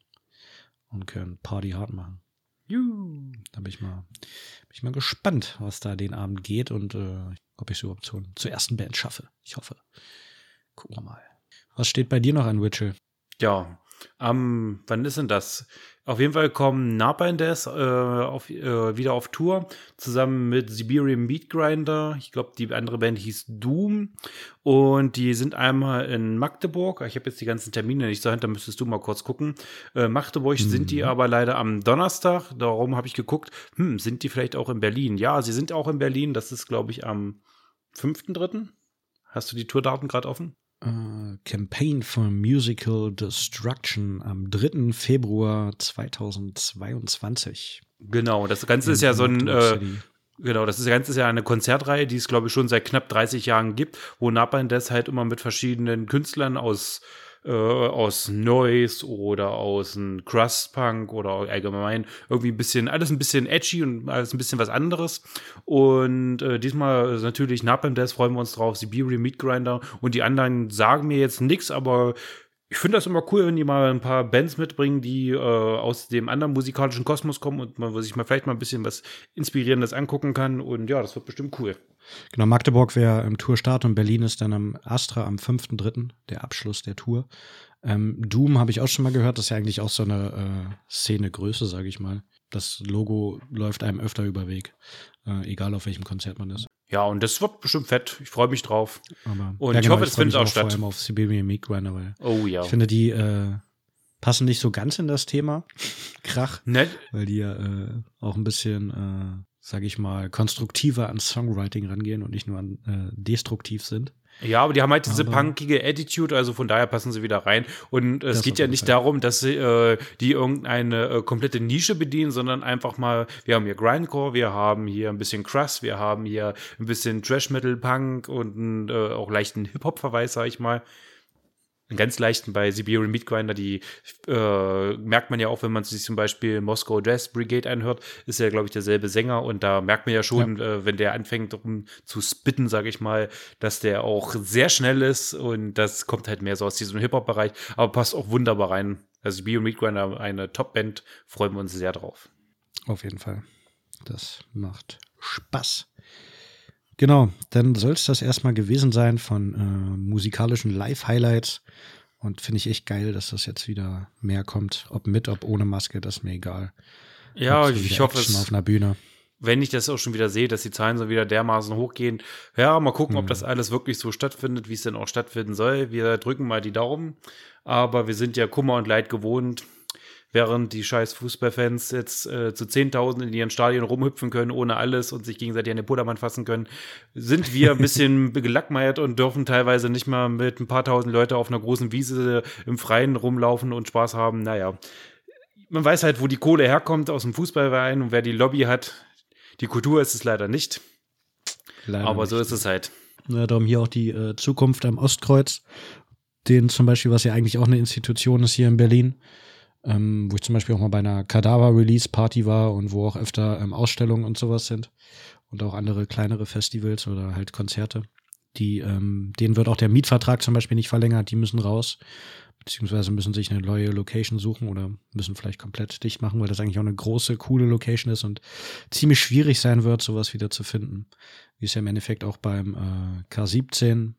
und könnt Party hart machen. Juhu. Da bin ich mal, bin ich mal gespannt, was da den Abend geht und äh, ob ich es überhaupt zur, zur ersten Band schaffe. Ich hoffe. Gucken wir mal. Was steht bei dir noch an, Witchell? Ja, Am, wann ist denn das? Auf jeden Fall kommen Napindes äh, auf, äh, wieder auf Tour, zusammen mit Siberian Meat Grinder. Ich glaube, die andere Band hieß Doom. Und die sind einmal in Magdeburg. Ich habe jetzt die ganzen Termine nicht so da müsstest du mal kurz gucken. Äh, Magdeburg mhm. sind die aber leider am Donnerstag. Darum habe ich geguckt, hm, sind die vielleicht auch in Berlin? Ja, sie sind auch in Berlin. Das ist, glaube ich, am 5.3. Hast du die Tourdaten gerade offen? Uh, Campaign for Musical Destruction am 3. Februar 2022. Genau, das Ganze ist ja so ein. Äh, genau, das ist Ganze ist ja eine Konzertreihe, die es, glaube ich, schon seit knapp 30 Jahren gibt, wo Napalm das halt immer mit verschiedenen Künstlern aus äh, aus Noise oder aus einem Crust-Punk oder allgemein irgendwie ein bisschen, alles ein bisschen edgy und alles ein bisschen was anderes. Und äh, diesmal natürlich Napalm Death freuen wir uns drauf, Siberian Meat Grinder und die anderen sagen mir jetzt nichts, aber ich finde das immer cool, wenn die mal ein paar Bands mitbringen, die äh, aus dem anderen musikalischen Kosmos kommen und man sich mal vielleicht mal ein bisschen was Inspirierendes angucken kann. Und ja, das wird bestimmt cool. Genau, Magdeburg wäre im Tourstart und Berlin ist dann am Astra am 5.3., der Abschluss der Tour. Ähm, Doom habe ich auch schon mal gehört, das ist ja eigentlich auch so eine äh, Szene-Größe, sage ich mal. Das Logo läuft einem öfter über Weg, äh, egal auf welchem Konzert man ist. Ja, und das wird bestimmt fett. Ich freue mich drauf. Aber, und ja, ich genau, hoffe, es findet auch statt. Vor allem auf Siberian Meat Grinder, weil oh ja. ich finde, die äh, passen nicht so ganz in das Thema Krach, Nett. weil die ja äh, auch ein bisschen, äh, sag ich mal, konstruktiver an Songwriting rangehen und nicht nur an äh, destruktiv sind. Ja, aber die haben halt diese aber punkige Attitude, also von daher passen sie wieder rein. Und äh, es geht ja nicht Fall. darum, dass sie, äh, die irgendeine äh, komplette Nische bedienen, sondern einfach mal, wir haben hier Grindcore, wir haben hier ein bisschen Crust, wir haben hier ein bisschen Trash Metal Punk und äh, auch leichten Hip-Hop-Verweis, sag ich mal einen ganz leichten bei Siberian Meat Grinder, die äh, merkt man ja auch, wenn man sich zum Beispiel Moscow Jazz Brigade anhört, ist ja, glaube ich, derselbe Sänger und da merkt man ja schon, ja. Äh, wenn der anfängt rum zu spitten, sage ich mal, dass der auch sehr schnell ist und das kommt halt mehr so aus diesem Hip-Hop-Bereich, aber passt auch wunderbar rein. Also Siberian Meat Grinder, eine Top-Band, freuen wir uns sehr drauf. Auf jeden Fall. Das macht Spaß. Genau, dann soll es das erstmal gewesen sein von äh, musikalischen Live-Highlights. Und finde ich echt geil, dass das jetzt wieder mehr kommt. Ob mit, ob ohne Maske, das ist mir egal. Ja, ich, ich hoffe es. auf einer Bühne. Wenn ich das auch schon wieder sehe, dass die Zahlen so wieder dermaßen hochgehen. Ja, mal gucken, mhm. ob das alles wirklich so stattfindet, wie es denn auch stattfinden soll. Wir drücken mal die Daumen. Aber wir sind ja Kummer und Leid gewohnt während die scheiß Fußballfans jetzt äh, zu 10.000 in ihren Stadien rumhüpfen können, ohne alles und sich gegenseitig an den Pudermann fassen können, sind wir ein bisschen gelackmeiert und dürfen teilweise nicht mal mit ein paar tausend Leute auf einer großen Wiese im Freien rumlaufen und Spaß haben. Naja, man weiß halt, wo die Kohle herkommt aus dem Fußballverein und wer die Lobby hat. Die Kultur ist es leider nicht. Leider Aber nicht. so ist es halt. Ja, darum hier auch die äh, Zukunft am Ostkreuz, den zum Beispiel, was ja eigentlich auch eine Institution ist hier in Berlin ähm, wo ich zum Beispiel auch mal bei einer Kadaver-Release-Party war und wo auch öfter ähm, Ausstellungen und sowas sind und auch andere kleinere Festivals oder halt Konzerte. Die, ähm, denen wird auch der Mietvertrag zum Beispiel nicht verlängert, die müssen raus, beziehungsweise müssen sich eine neue Location suchen oder müssen vielleicht komplett dicht machen, weil das eigentlich auch eine große, coole Location ist und ziemlich schwierig sein wird, sowas wieder zu finden. Wie es ja im Endeffekt auch beim äh, K17,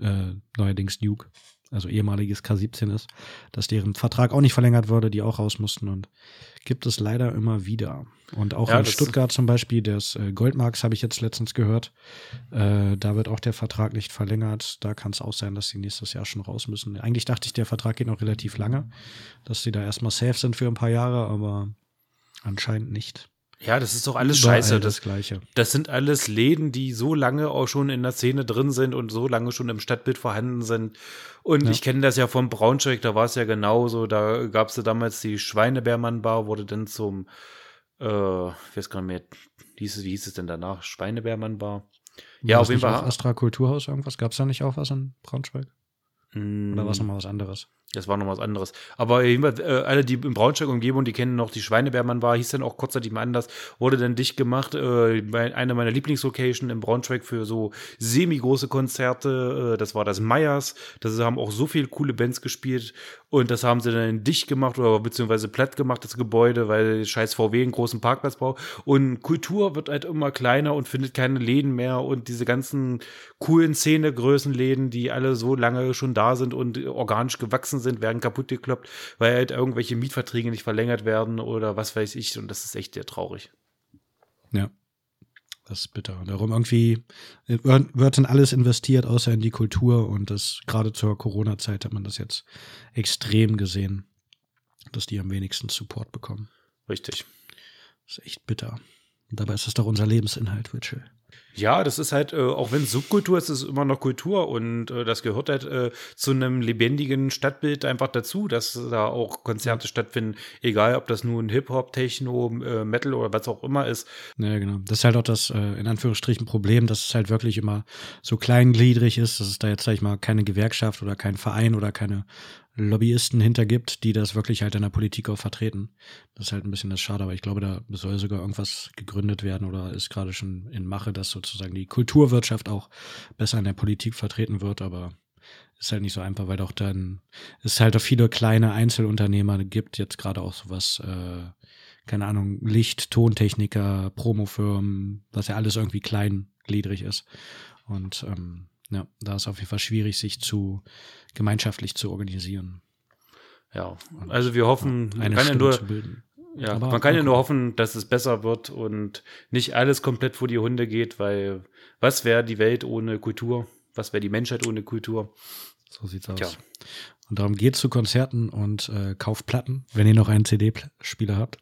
äh, neuerdings Nuke, also ehemaliges K17 ist, dass deren Vertrag auch nicht verlängert wurde, die auch raus mussten und gibt es leider immer wieder. Und auch ja, in Stuttgart zum Beispiel, des äh, Goldmarks habe ich jetzt letztens gehört, äh, da wird auch der Vertrag nicht verlängert. Da kann es auch sein, dass sie nächstes Jahr schon raus müssen. Eigentlich dachte ich, der Vertrag geht noch relativ lange, dass sie da erstmal safe sind für ein paar Jahre, aber anscheinend nicht. Ja, das ist doch alles scheiße. Das, das Gleiche. Das sind alles Läden, die so lange auch schon in der Szene drin sind und so lange schon im Stadtbild vorhanden sind. Und ja. ich kenne das ja vom Braunschweig, da war es ja genauso. Da gab es ja damals die Schweinebärmann-Bar, wurde dann zum, äh, ich weiß gar nicht mehr, wie hieß es, wie hieß es denn danach? Schweinebärmann-Bar. Ja, auf jeden Fall. Astra Kulturhaus irgendwas? Gab es da nicht auch was in Braunschweig? Mm. Oder war es nochmal was anderes? Das war noch was anderes. Aber jedenfalls, äh, alle, die im Braunschweig-Umgebung, die kennen noch die Schweinebärmann war, hieß dann auch kurzzeitig mal anders, wurde dann dicht gemacht. Äh, eine meiner Lieblingslocations im Braunschweig für so semi-große Konzerte, äh, das war das Meyers. Das haben auch so viele coole Bands gespielt. Und das haben sie dann dicht gemacht oder beziehungsweise platt gemacht, das Gebäude, weil scheiß VW einen großen Parkplatz braucht. Und Kultur wird halt immer kleiner und findet keine Läden mehr. Und diese ganzen coolen Szene-Größenläden, die alle so lange schon da sind und organisch gewachsen Kassen sind, werden kaputt gekloppt, weil halt irgendwelche Mietverträge nicht verlängert werden oder was weiß ich. Und das ist echt sehr traurig. Ja. Das ist bitter. Darum irgendwie wird in alles investiert, außer in die Kultur. Und das gerade zur Corona-Zeit hat man das jetzt extrem gesehen, dass die am wenigsten Support bekommen. Richtig. Das ist echt bitter. Und dabei ist es doch unser Lebensinhalt, Rachel. Ja, das ist halt, äh, auch wenn es Subkultur ist, ist es immer noch Kultur und äh, das gehört halt äh, zu einem lebendigen Stadtbild einfach dazu, dass da auch Konzerte stattfinden, egal ob das nun Hip-Hop, Techno, äh, Metal oder was auch immer ist. Ja, genau. Das ist halt auch das, äh, in Anführungsstrichen, Problem, dass es halt wirklich immer so kleingliedrig ist, dass es da jetzt, sag ich mal, keine Gewerkschaft oder kein Verein oder keine Lobbyisten hintergibt, die das wirklich halt in der Politik auch vertreten. Das ist halt ein bisschen das Schade, aber ich glaube, da soll sogar irgendwas gegründet werden oder ist gerade schon in Mache, dass sozusagen die Kulturwirtschaft auch besser in der Politik vertreten wird, aber ist halt nicht so einfach, weil doch dann es halt auch viele kleine Einzelunternehmer gibt, jetzt gerade auch sowas, äh, keine Ahnung, Licht, Tontechniker, Promofirmen, was ja alles irgendwie kleingliedrig ist. Und ähm, ja, da ist auf jeden Fall schwierig, sich zu gemeinschaftlich zu organisieren. Ja, also wir hoffen, eine kann ja nur, zu bilden. Ja, Aber man kann ja nur hoffen, dass es besser wird und nicht alles komplett vor die Hunde geht, weil was wäre die Welt ohne Kultur? Was wäre die Menschheit ohne Kultur? So sieht's aus. Tja. Und darum geht zu Konzerten und äh, kauft Platten, wenn ihr noch einen CD-Spieler habt.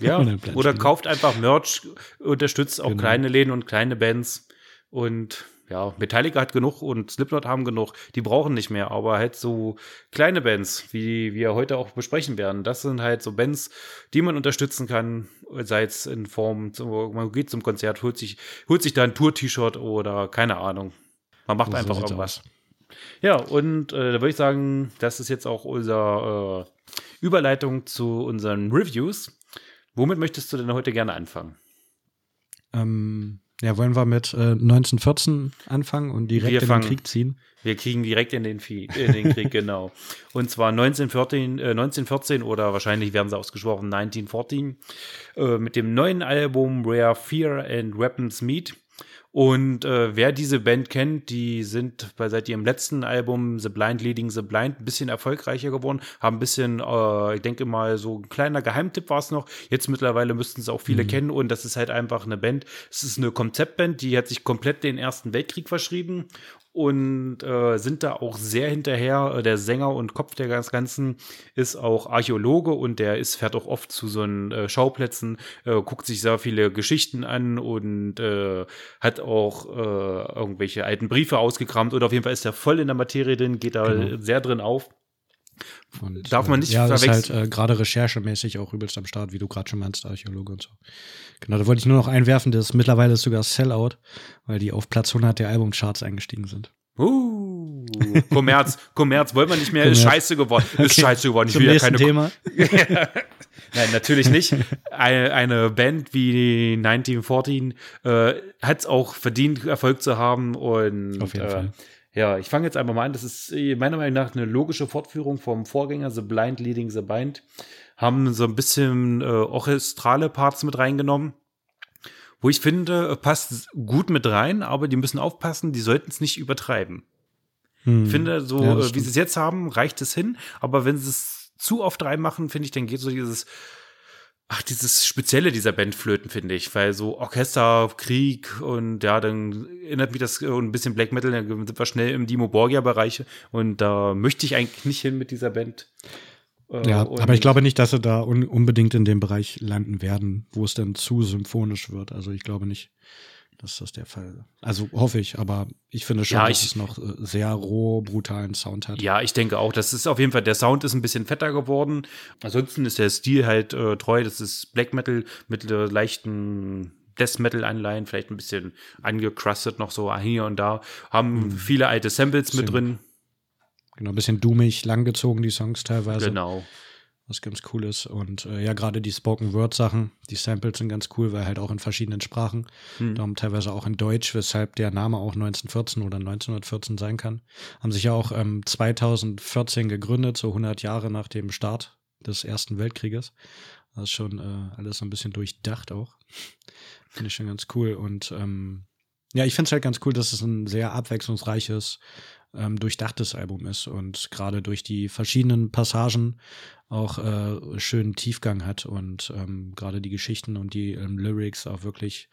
Ja, oder kauft einfach Merch, unterstützt auch Genau. kleine Läden und kleine Bands und ja, Metallica hat genug und Slipknot haben genug. Die brauchen nicht mehr, aber halt so kleine Bands, wie wir heute auch besprechen werden. Das sind halt so Bands, die man unterstützen kann, sei es in Form, man geht zum Konzert, holt sich, holt sich da ein Tour-T-Shirt oder keine Ahnung. Man macht So einfach irgendwas. Ja, und äh, da würde ich sagen, das ist jetzt auch unsere äh, Überleitung zu unseren Reviews. Womit möchtest du denn heute gerne anfangen? Ähm, ja, wollen wir mit äh, 1914 anfangen und direkt Wir in fangen- den Krieg ziehen? Wir kriegen direkt in den, Vie- in den Krieg, genau. Und zwar 1914, äh, 1914 oder wahrscheinlich werden sie ausgesprochen 1914 äh, mit dem neuen Album Where Fear and Weapons Meet. Und äh, wer diese Band kennt, die sind bei seit ihrem letzten Album The Blind Leading the Blind ein bisschen erfolgreicher geworden, haben ein bisschen, äh, ich denke mal, so ein kleiner Geheimtipp war es noch. Jetzt mittlerweile müssten es auch viele kennen und das ist halt einfach eine Band. Es ist eine Konzeptband, die hat sich komplett den Ersten Weltkrieg verschrieben und äh, sind da auch sehr hinterher. Der Sänger und Kopf der ganz Ganzen ist auch Archäologe und der ist fährt auch oft zu so einen äh, Schauplätzen, äh, guckt sich sehr viele Geschichten an und äh, hat auch äh, irgendwelche alten Briefe ausgekramt oder auf jeden Fall ist er voll in der Materie drin, geht da Genau. sehr drin auf. Und, Darf man äh, nicht ja, ist halt verwechseln. äh, gerade recherchemäßig auch übelst am Start, wie du gerade schon meinst, Archäologe und so. Genau, da wollte ich nur noch einwerfen, dass mittlerweile ist sogar Sellout, weil die auf Platz 100 der Albumcharts eingestiegen sind. Uh, Kommerz, Kommerz, wollen wir nicht mehr, ist scheiße geworden. Ist Okay, scheiße geworden. Ich Zum will ja keine Thema. Nein, natürlich nicht. Eine, eine Band wie 1914 äh, hat es auch verdient, Erfolg zu haben. Und Auf jeden äh, Fall. ja, ich fange jetzt einfach mal an. Das ist äh, meiner Meinung nach eine logische Fortführung vom Vorgänger The Blind Leading the Blind. Haben so ein bisschen äh, orchestrale Parts mit reingenommen. Wo ich finde, passt gut mit rein, aber die müssen aufpassen, die sollten es nicht übertreiben. Hm. Ich finde, so Ja, äh, wie sie es jetzt haben, reicht es hin. Aber wenn sie es zu oft reinmachen, finde ich, dann geht so dieses, ach, dieses Spezielle dieser Band flöten, finde ich. Weil so Orchester, Krieg und ja, dann erinnert mich das äh, ein bisschen Black Metal, dann sind wir schnell im Dimo Borgia-Bereich. Und da möchte ich eigentlich nicht hin mit dieser Band. Äh, Ja, und- aber ich glaube nicht, dass sie da un unbedingt in dem Bereich landen werden, wo es dann zu symphonisch wird. Also ich glaube nicht, dass das der Fall Also hoffe ich, aber ich finde schon, Ja, dass ich- es noch äh, sehr roh, brutalen Sound hat. Ja, ich denke auch. Das ist auf jeden Fall, der Sound ist ein bisschen fetter geworden. Ansonsten ist der Stil halt äh, treu. Das ist Black Metal mit äh, leichten Death Metal Anleihen, vielleicht ein bisschen angecrustet noch so hier und da. Haben viele alte Samples mit drin. Genau, ein bisschen doomig, langgezogen, die Songs teilweise. Genau. Was ganz cool ist. Und äh, ja, gerade die Spoken Word Sachen, die Samples sind ganz cool, weil halt auch in verschiedenen Sprachen, Hm. darum teilweise auch in Deutsch, weshalb der Name auch 1914 oder 1914 sein kann. Haben sich ja auch ähm, 2014 gegründet, so 100 Jahre nach dem Start des Ersten Weltkrieges. Das ist schon äh, alles so ein bisschen durchdacht auch. Finde ich schon ganz cool. Und ähm, Ja, ich finde es halt ganz cool, dass es ein sehr abwechslungsreiches, ähm, durchdachtes Album ist und gerade durch die verschiedenen Passagen auch äh, schönen Tiefgang hat und ähm, gerade die Geschichten und die ähm, Lyrics auch wirklich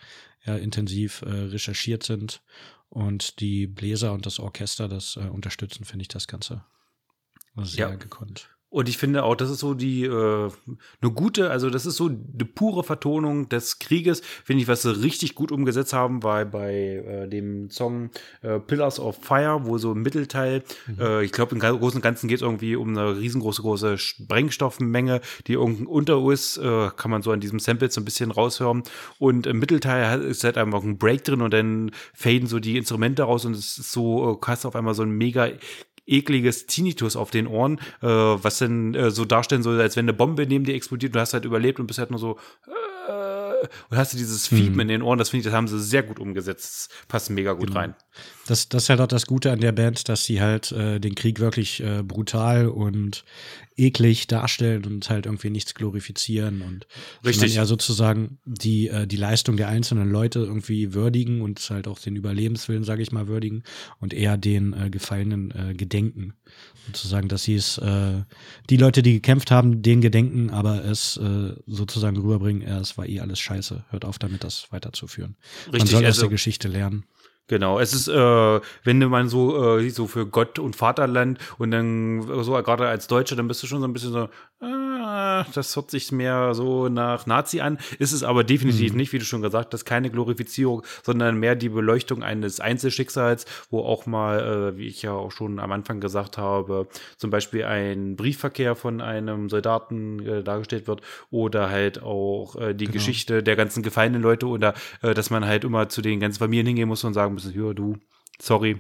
ja, intensiv äh, recherchiert sind und die Bläser und das Orchester das äh, unterstützen, finde ich das Ganze sehr ja. gekonnt. Und ich finde auch, das ist so die äh, eine gute, also das ist so eine pure Vertonung des Krieges, finde ich, was sie richtig gut umgesetzt haben, weil bei äh, dem Song äh, Pillars of Fire, wo so im Mittelteil, mhm. äh, ich glaube im Großen und Ganzen geht es irgendwie um eine riesengroße große Sprengstoffmenge, die irgendein unter ist, äh, kann man so an diesem Sample so ein bisschen raushören. Und im Mittelteil ist halt einfach ein Break drin und dann faden so die Instrumente raus und es ist so, äh, hast auf einmal so ein mega ekliges Tinnitus auf den Ohren, äh, was dann äh, so darstellen soll, als wenn eine Bombe neben dir explodiert, du hast halt überlebt und bist halt nur so äh, und hast du dieses Fiepen hm. in den Ohren, das finde ich, das haben sie sehr gut umgesetzt. Das passt mega gut genau. rein. Das, das ist halt auch das Gute an der Band, dass sie halt äh, den Krieg wirklich äh, brutal und eklig darstellen und halt irgendwie nichts glorifizieren und Richtig. ja sozusagen die, äh, die Leistung der einzelnen Leute irgendwie würdigen und halt auch den Überlebenswillen, sage ich mal, würdigen und eher den äh, Gefallenen äh, gedenken. Sozusagen, dass sie es, äh, die Leute, die gekämpft haben, denen gedenken, aber es äh, sozusagen rüberbringen, ja, es war eh alles scheiße. Hört auf damit, das weiterzuführen. Richtig, Man soll aus also, der Geschichte lernen. Genau, es ist, äh, wenn man so, äh, so für Gott und Vaterland und dann so gerade als Deutscher, dann bist du schon so ein bisschen so, ah, das hört sich mehr so nach Nazi an. Ist es aber definitiv mhm. nicht, wie du schon gesagt hast, keine Glorifizierung, sondern mehr die Beleuchtung eines Einzelschicksals, wo auch mal, äh, wie ich ja auch schon am Anfang gesagt habe, zum Beispiel ein Briefverkehr von einem Soldaten äh, dargestellt wird oder halt auch äh, die genau. Geschichte der ganzen gefallenen Leute oder äh, dass man halt immer zu den ganzen Familien hingehen muss und sagen müssen, ja, du, sorry,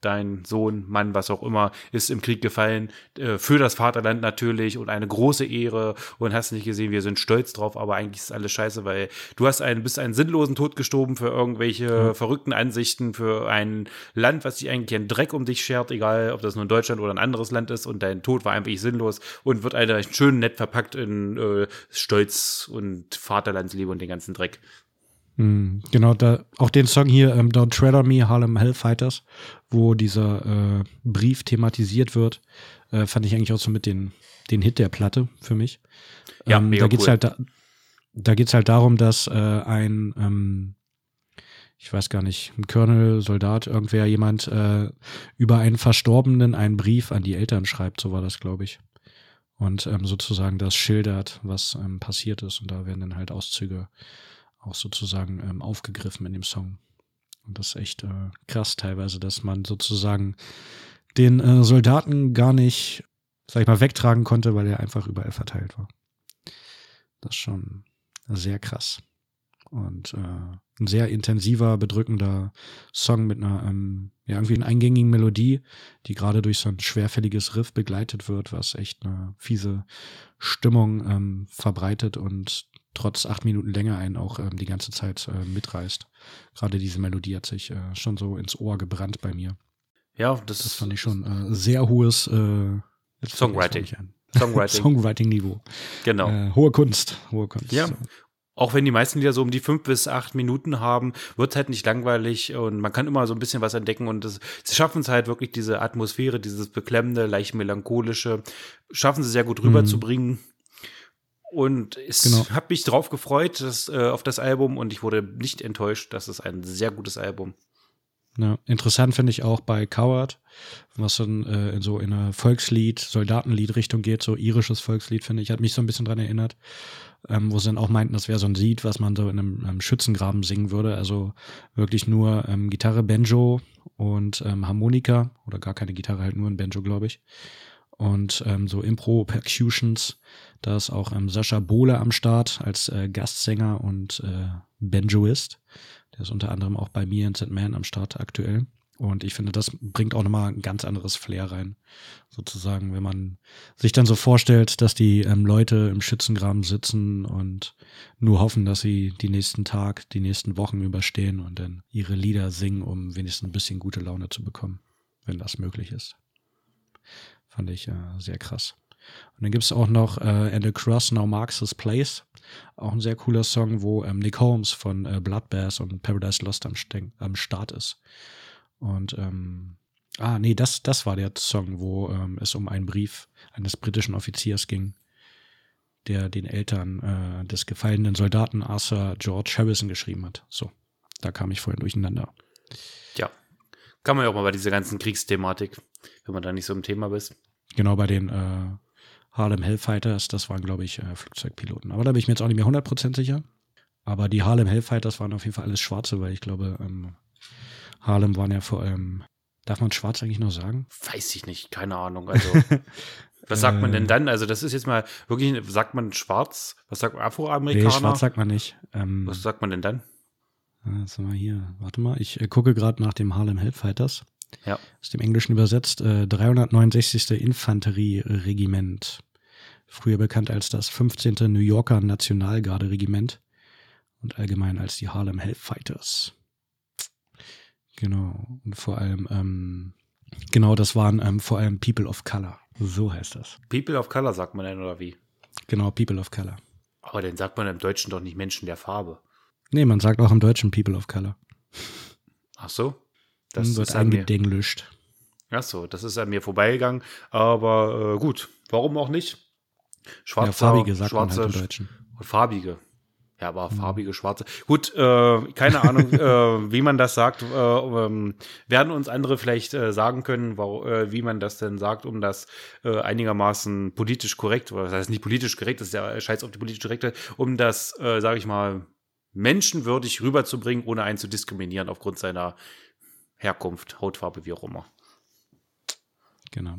dein Sohn, Mann, was auch immer, ist im Krieg gefallen, äh, für das Vaterland natürlich und eine große Ehre und hast nicht gesehen, wir sind stolz drauf, aber eigentlich ist alles scheiße, weil du hast einen, bist einen sinnlosen Tod gestorben für irgendwelche mhm. verrückten Ansichten, für ein Land, was sich eigentlich einen Dreck um dich schert, egal ob das nur in Deutschland oder ein anderes Land ist und dein Tod war einfach sinnlos und wird einer schön nett verpackt in äh, Stolz und Vaterlandsliebe und den ganzen Dreck. Hm, genau, da, auch den Song hier, ähm, Don't Tread on Me, Harlem Hellfighters, wo dieser äh, Brief thematisiert wird, äh, fand ich eigentlich auch so mit den, den Hit der Platte für mich. Ja, ähm, da geht's cool. halt da, da geht's halt darum, dass äh, ein ähm, ich weiß gar nicht, ein Colonel, Soldat, irgendwer, jemand äh, über einen Verstorbenen einen Brief an die Eltern schreibt, so war das, glaube ich. Und ähm, sozusagen das schildert, was ähm, passiert ist. Und da werden dann halt Auszüge auch sozusagen ähm, aufgegriffen in dem Song. Und das ist echt äh, krass teilweise, dass man sozusagen den äh, Soldaten gar nicht, sag ich mal, wegtragen konnte, weil er einfach überall verteilt war. Das ist schon sehr krass. Und äh, ein sehr intensiver, bedrückender Song mit einer ähm, ja, irgendwie einer eingängigen Melodie, die gerade durch so ein schwerfälliges Riff begleitet wird, was echt eine fiese Stimmung ähm, verbreitet und trotz acht Minuten länger einen auch ähm, die ganze Zeit äh, mitreißt. Gerade diese Melodie hat sich äh, schon so ins Ohr gebrannt bei mir. Ja, das, das fand ich schon äh, sehr hohes äh, Songwriting. Songwriting. Songwriting-Niveau. Genau. Äh, hohe Kunst. Hohe Kunst. Ja. Auch wenn die meisten Lieder so um die fünf bis acht Minuten haben, wird es halt nicht langweilig und man kann immer so ein bisschen was entdecken und das, sie schaffen es halt wirklich diese Atmosphäre, dieses beklemmende, leicht melancholische, schaffen sie sehr gut rüberzubringen. Mhm. Und ich genau. habe mich drauf gefreut dass, äh, auf das Album und ich wurde nicht enttäuscht. Das ist ein sehr gutes Album. Ja, interessant finde ich auch bei Coward, was dann äh, so in eine Volkslied, Soldatenlied-Richtung geht, so irisches Volkslied, finde ich, hat mich so ein bisschen dran erinnert, ähm, wo sie dann auch meinten, das wäre so ein Lied, was man so in einem, einem Schützengraben singen würde. Also wirklich nur ähm, Gitarre, Banjo und ähm, Harmonika oder gar keine Gitarre, halt nur ein Banjo, glaube ich. Und ähm, so Impro-Percussions da ist auch ähm, Sascha Bohle am Start als äh, Gastsänger und äh, Banjoist. Der ist unter anderem auch bei mir in St. Man am Start aktuell. Und ich finde, das bringt auch nochmal ein ganz anderes Flair rein. Sozusagen, wenn man sich dann so vorstellt, dass die ähm, Leute im Schützengraben sitzen und nur hoffen, dass sie die nächsten Tag, die nächsten Wochen überstehen und dann ihre Lieder singen, um wenigstens ein bisschen gute Laune zu bekommen, wenn das möglich ist. Fand ich äh, sehr krass. Und dann gibt es auch noch äh, And Across Now Marx's Place. Auch ein sehr cooler Song, wo ähm, Nick Holmes von äh, Bloodbath und Paradise Lost am, am Start ist. Und ähm, ah, nee, das, das war der Song, wo ähm, es um einen Brief eines britischen Offiziers ging, der den Eltern äh, des gefallenen Soldaten Arthur George Harrison geschrieben hat. So, da kam ich vorhin durcheinander. Ja, kann man ja auch mal bei dieser ganzen Kriegsthematik, wenn man da nicht so im Thema bist. Genau, bei den äh, Harlem Hellfighters, das waren, glaube ich, äh, Flugzeugpiloten. Aber da bin ich mir jetzt auch nicht mehr 100% sicher. Aber die Harlem Hellfighters waren auf jeden Fall alles Schwarze, weil ich glaube, ähm, Harlem waren ja vor allem, darf man schwarz eigentlich noch sagen? Weiß ich nicht, keine Ahnung. Also, was sagt man denn dann? Also, das ist jetzt mal wirklich, sagt man schwarz? Was sagt man Afroamerikaner? Nee, schwarz sagt man nicht. Ähm, was sagt man denn dann? Was haben wir hier? Warte mal, ich äh, gucke gerade nach dem Harlem Hellfighters. Ja. Aus dem Englischen übersetzt, äh, 369. Infanterieregiment. Früher bekannt als das 15. New Yorker Nationalgarde-Regiment und allgemein als die Harlem Hellfighters. Genau. Und vor allem, ähm, genau, das waren ähm, vor allem People of Color. So heißt das. People of Color sagt man denn, oder wie? Genau, People of Color. Aber den sagt man im Deutschen doch nicht Menschen der Farbe. Nee, man sagt auch im Deutschen People of Color. Ach so? Das wird eingedenglischt. Ach so, das ist an mir vorbeigegangen. Aber äh, gut, warum auch nicht? Schwarze, ja, farbige sagt schwarze, man halt im Deutschen. Farbige. Ja, aber mhm. farbige schwarze. Gut, äh, keine Ahnung, äh, wie man das sagt. Äh, ähm, werden uns andere vielleicht äh, sagen können, wo, äh, wie man das denn sagt, um das äh, einigermaßen politisch korrekt, oder das heißt nicht politisch korrekt, das ist ja scheiß auf die politische Korrekte, um das, äh, sage ich mal, menschenwürdig rüberzubringen, ohne einen zu diskriminieren aufgrund seiner Herkunft, Hautfarbe, wie auch immer. Genau.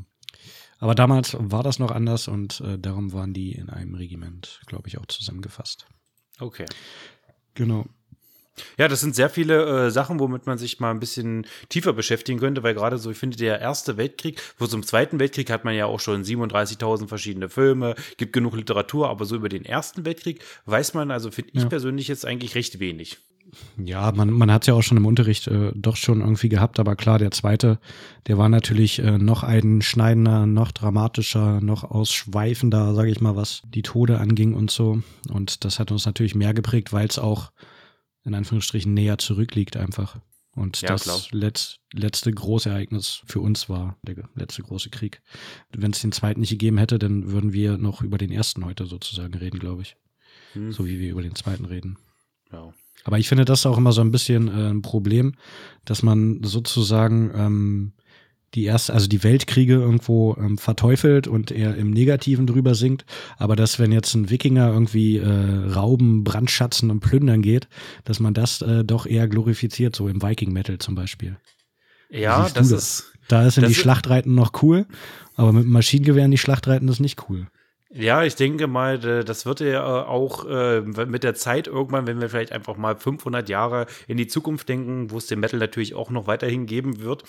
Aber damals war das noch anders und äh, darum waren die in einem Regiment, glaube ich, auch zusammengefasst. Okay. Genau. Ja, das sind sehr viele äh, Sachen, womit man sich mal ein bisschen tiefer beschäftigen könnte, weil gerade so, ich finde, der Erste Weltkrieg, wo zum Zweiten Weltkrieg hat man ja auch schon 37.000 verschiedene Filme, gibt genug Literatur, aber so über den Ersten Weltkrieg weiß man, also finde ich ja. persönlich jetzt eigentlich recht wenig. Ja, man, man hat es ja auch schon im Unterricht äh, doch schon irgendwie gehabt, aber klar, der zweite, der war natürlich äh, noch einschneidender, noch dramatischer, noch ausschweifender, sage ich mal, was die Tode anging und so. Und das hat uns natürlich mehr geprägt, weil es auch in Anführungsstrichen näher zurückliegt einfach. Und ja, das letz, letzte große Ereignis für uns war der letzte große Krieg. Wenn es den zweiten nicht gegeben hätte, dann würden wir noch über den ersten heute sozusagen reden, glaube ich. Hm. So wie wir über den zweiten reden. Ja. Aber ich finde das auch immer so ein bisschen äh, ein Problem, dass man sozusagen ähm, die erste, also die Weltkriege irgendwo ähm, verteufelt und eher im Negativen drüber singt, aber dass wenn jetzt ein Wikinger irgendwie äh, rauben, brandschatzen und plündern geht, dass man das äh, doch eher glorifiziert, so im Viking Metal zum Beispiel. Ja, das, das ist. Da ist in die Schlachtreiten noch cool, aber mit Maschinengewehren die Schlachtreiten ist nicht cool. Ja, ich denke mal, das wird ja auch äh, mit der Zeit irgendwann, wenn wir vielleicht einfach mal 500 Jahre in die Zukunft denken, wo es den Metal natürlich auch noch weiterhin geben wird,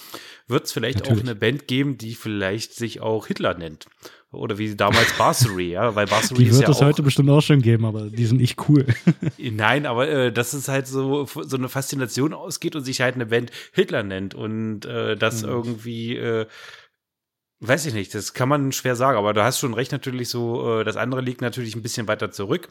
wird es vielleicht natürlich. auch eine Band geben, die vielleicht sich auch Hitler nennt. Oder wie damals Bassery, ja, weil Bassery die wird es ja heute bestimmt auch schon geben, aber die sind nicht cool. Nein, aber äh, dass es halt so so eine Faszination ausgeht und sich halt eine Band Hitler nennt und äh, das mhm. irgendwie äh, Weiß ich nicht, das kann man schwer sagen, aber du hast schon recht natürlich so, äh, das andere liegt natürlich ein bisschen weiter zurück.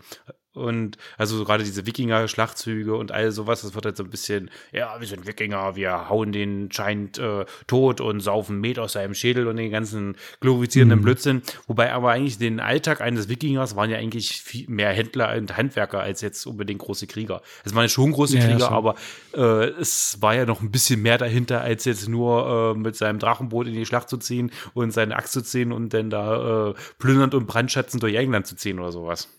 Und also gerade diese Wikinger-Schlachtzüge und all sowas, das wird halt so ein bisschen, ja, wir sind Wikinger, wir hauen den Scheint äh, tot und saufen Met aus seinem Schädel und den ganzen glorifizierenden mhm. Blödsinn. Wobei aber eigentlich den Alltag eines Wikingers waren ja eigentlich viel mehr Händler und Handwerker als jetzt unbedingt große Krieger. Es waren schon große ja, Krieger, ja, aber äh, es war ja noch ein bisschen mehr dahinter, als jetzt nur äh, mit seinem Drachenboot in die Schlacht zu ziehen und seine Axt zu ziehen und dann da äh, plündernd und brandschatzend durch England zu ziehen oder sowas.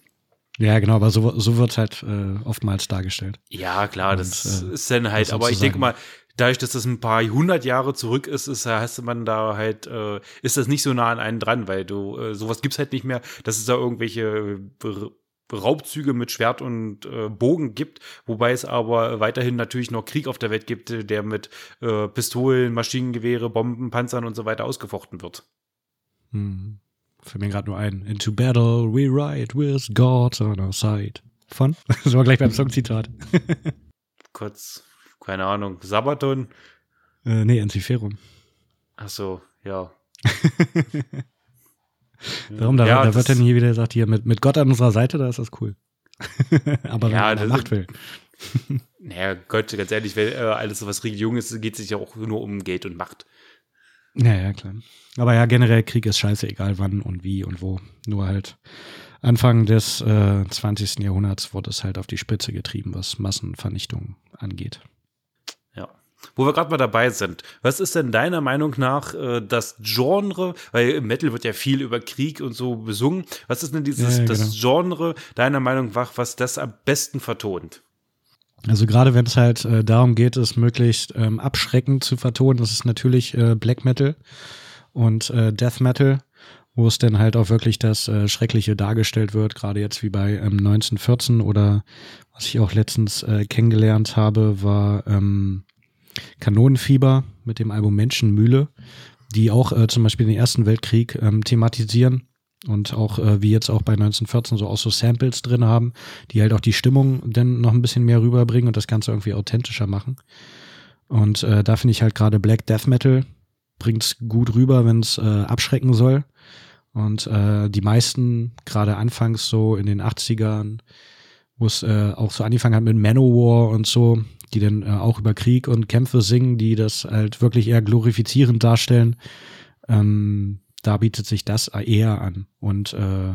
Ja, genau, aber so, so wird es halt äh, oftmals dargestellt. Ja, klar, Und, das äh, ist dann halt, aber ich denke mal, dadurch, dass das ein paar hundert Jahre zurück ist, ist heißt man da halt, äh, ist das nicht so nah an einen dran, weil du, äh, sowas gibt's halt nicht mehr, dass es da irgendwelche Raubzüge mit Schwert und äh, Bogen gibt, wobei es aber weiterhin natürlich noch Krieg auf der Welt gibt, der mit äh, Pistolen, Maschinengewehre, Bomben, Panzern und so weiter ausgefochten wird. Mhm. Fällt mir gerade nur ein. Into battle we ride with God on our side. Von? Das war gleich beim Songzitat. Kurz, keine Ahnung, Sabaton? Äh, nee, Enciferum. Ach so, ja. Darum, da, ja, da wird dann hier wieder gesagt, hier mit, mit Gott an unserer Seite, da ist das cool. Aber wenn ja, man Macht will. Naja, Gott, ganz ehrlich, weil, äh, alles, was Religion ist, geht sich ja auch nur um Geld und Macht. Ja, ja, klar. Aber ja, generell Krieg ist scheiße, egal wann und wie und wo. Nur halt Anfang des äh, 20. Jahrhunderts wurde es halt auf die Spitze getrieben, was Massenvernichtung angeht. Ja. Wo wir gerade mal dabei sind, was ist denn deiner Meinung nach äh, das Genre, weil im Metal wird ja viel über Krieg und so besungen, was ist denn dieses ja, ja, das genau. Genre deiner Meinung nach, was das am besten vertont? Also gerade wenn es halt äh, darum geht, es möglichst ähm, abschreckend zu vertonen, das ist natürlich äh, Black Metal und äh, Death Metal, wo es dann halt auch wirklich das äh, Schreckliche dargestellt wird, gerade jetzt wie bei ähm, 1914 oder was ich auch letztens äh, kennengelernt habe, war ähm, Kanonenfieber mit dem Album Menschenmühle, die auch äh, zum Beispiel den Ersten Weltkrieg ähm, thematisieren und auch äh, wie jetzt auch bei 1914 so auch so Samples drin haben, die halt auch die Stimmung dann noch ein bisschen mehr rüberbringen und das Ganze irgendwie authentischer machen. Und äh, da finde ich halt gerade Black Death Metal bringt's gut rüber, wenn es äh, abschrecken soll. Und äh, die meisten, gerade anfangs so in den 80ern, wo es äh, auch so angefangen hat mit Manowar und so, die dann äh, auch über Krieg und Kämpfe singen, die das halt wirklich eher glorifizierend darstellen. Ähm, da bietet sich das eher an. Und äh,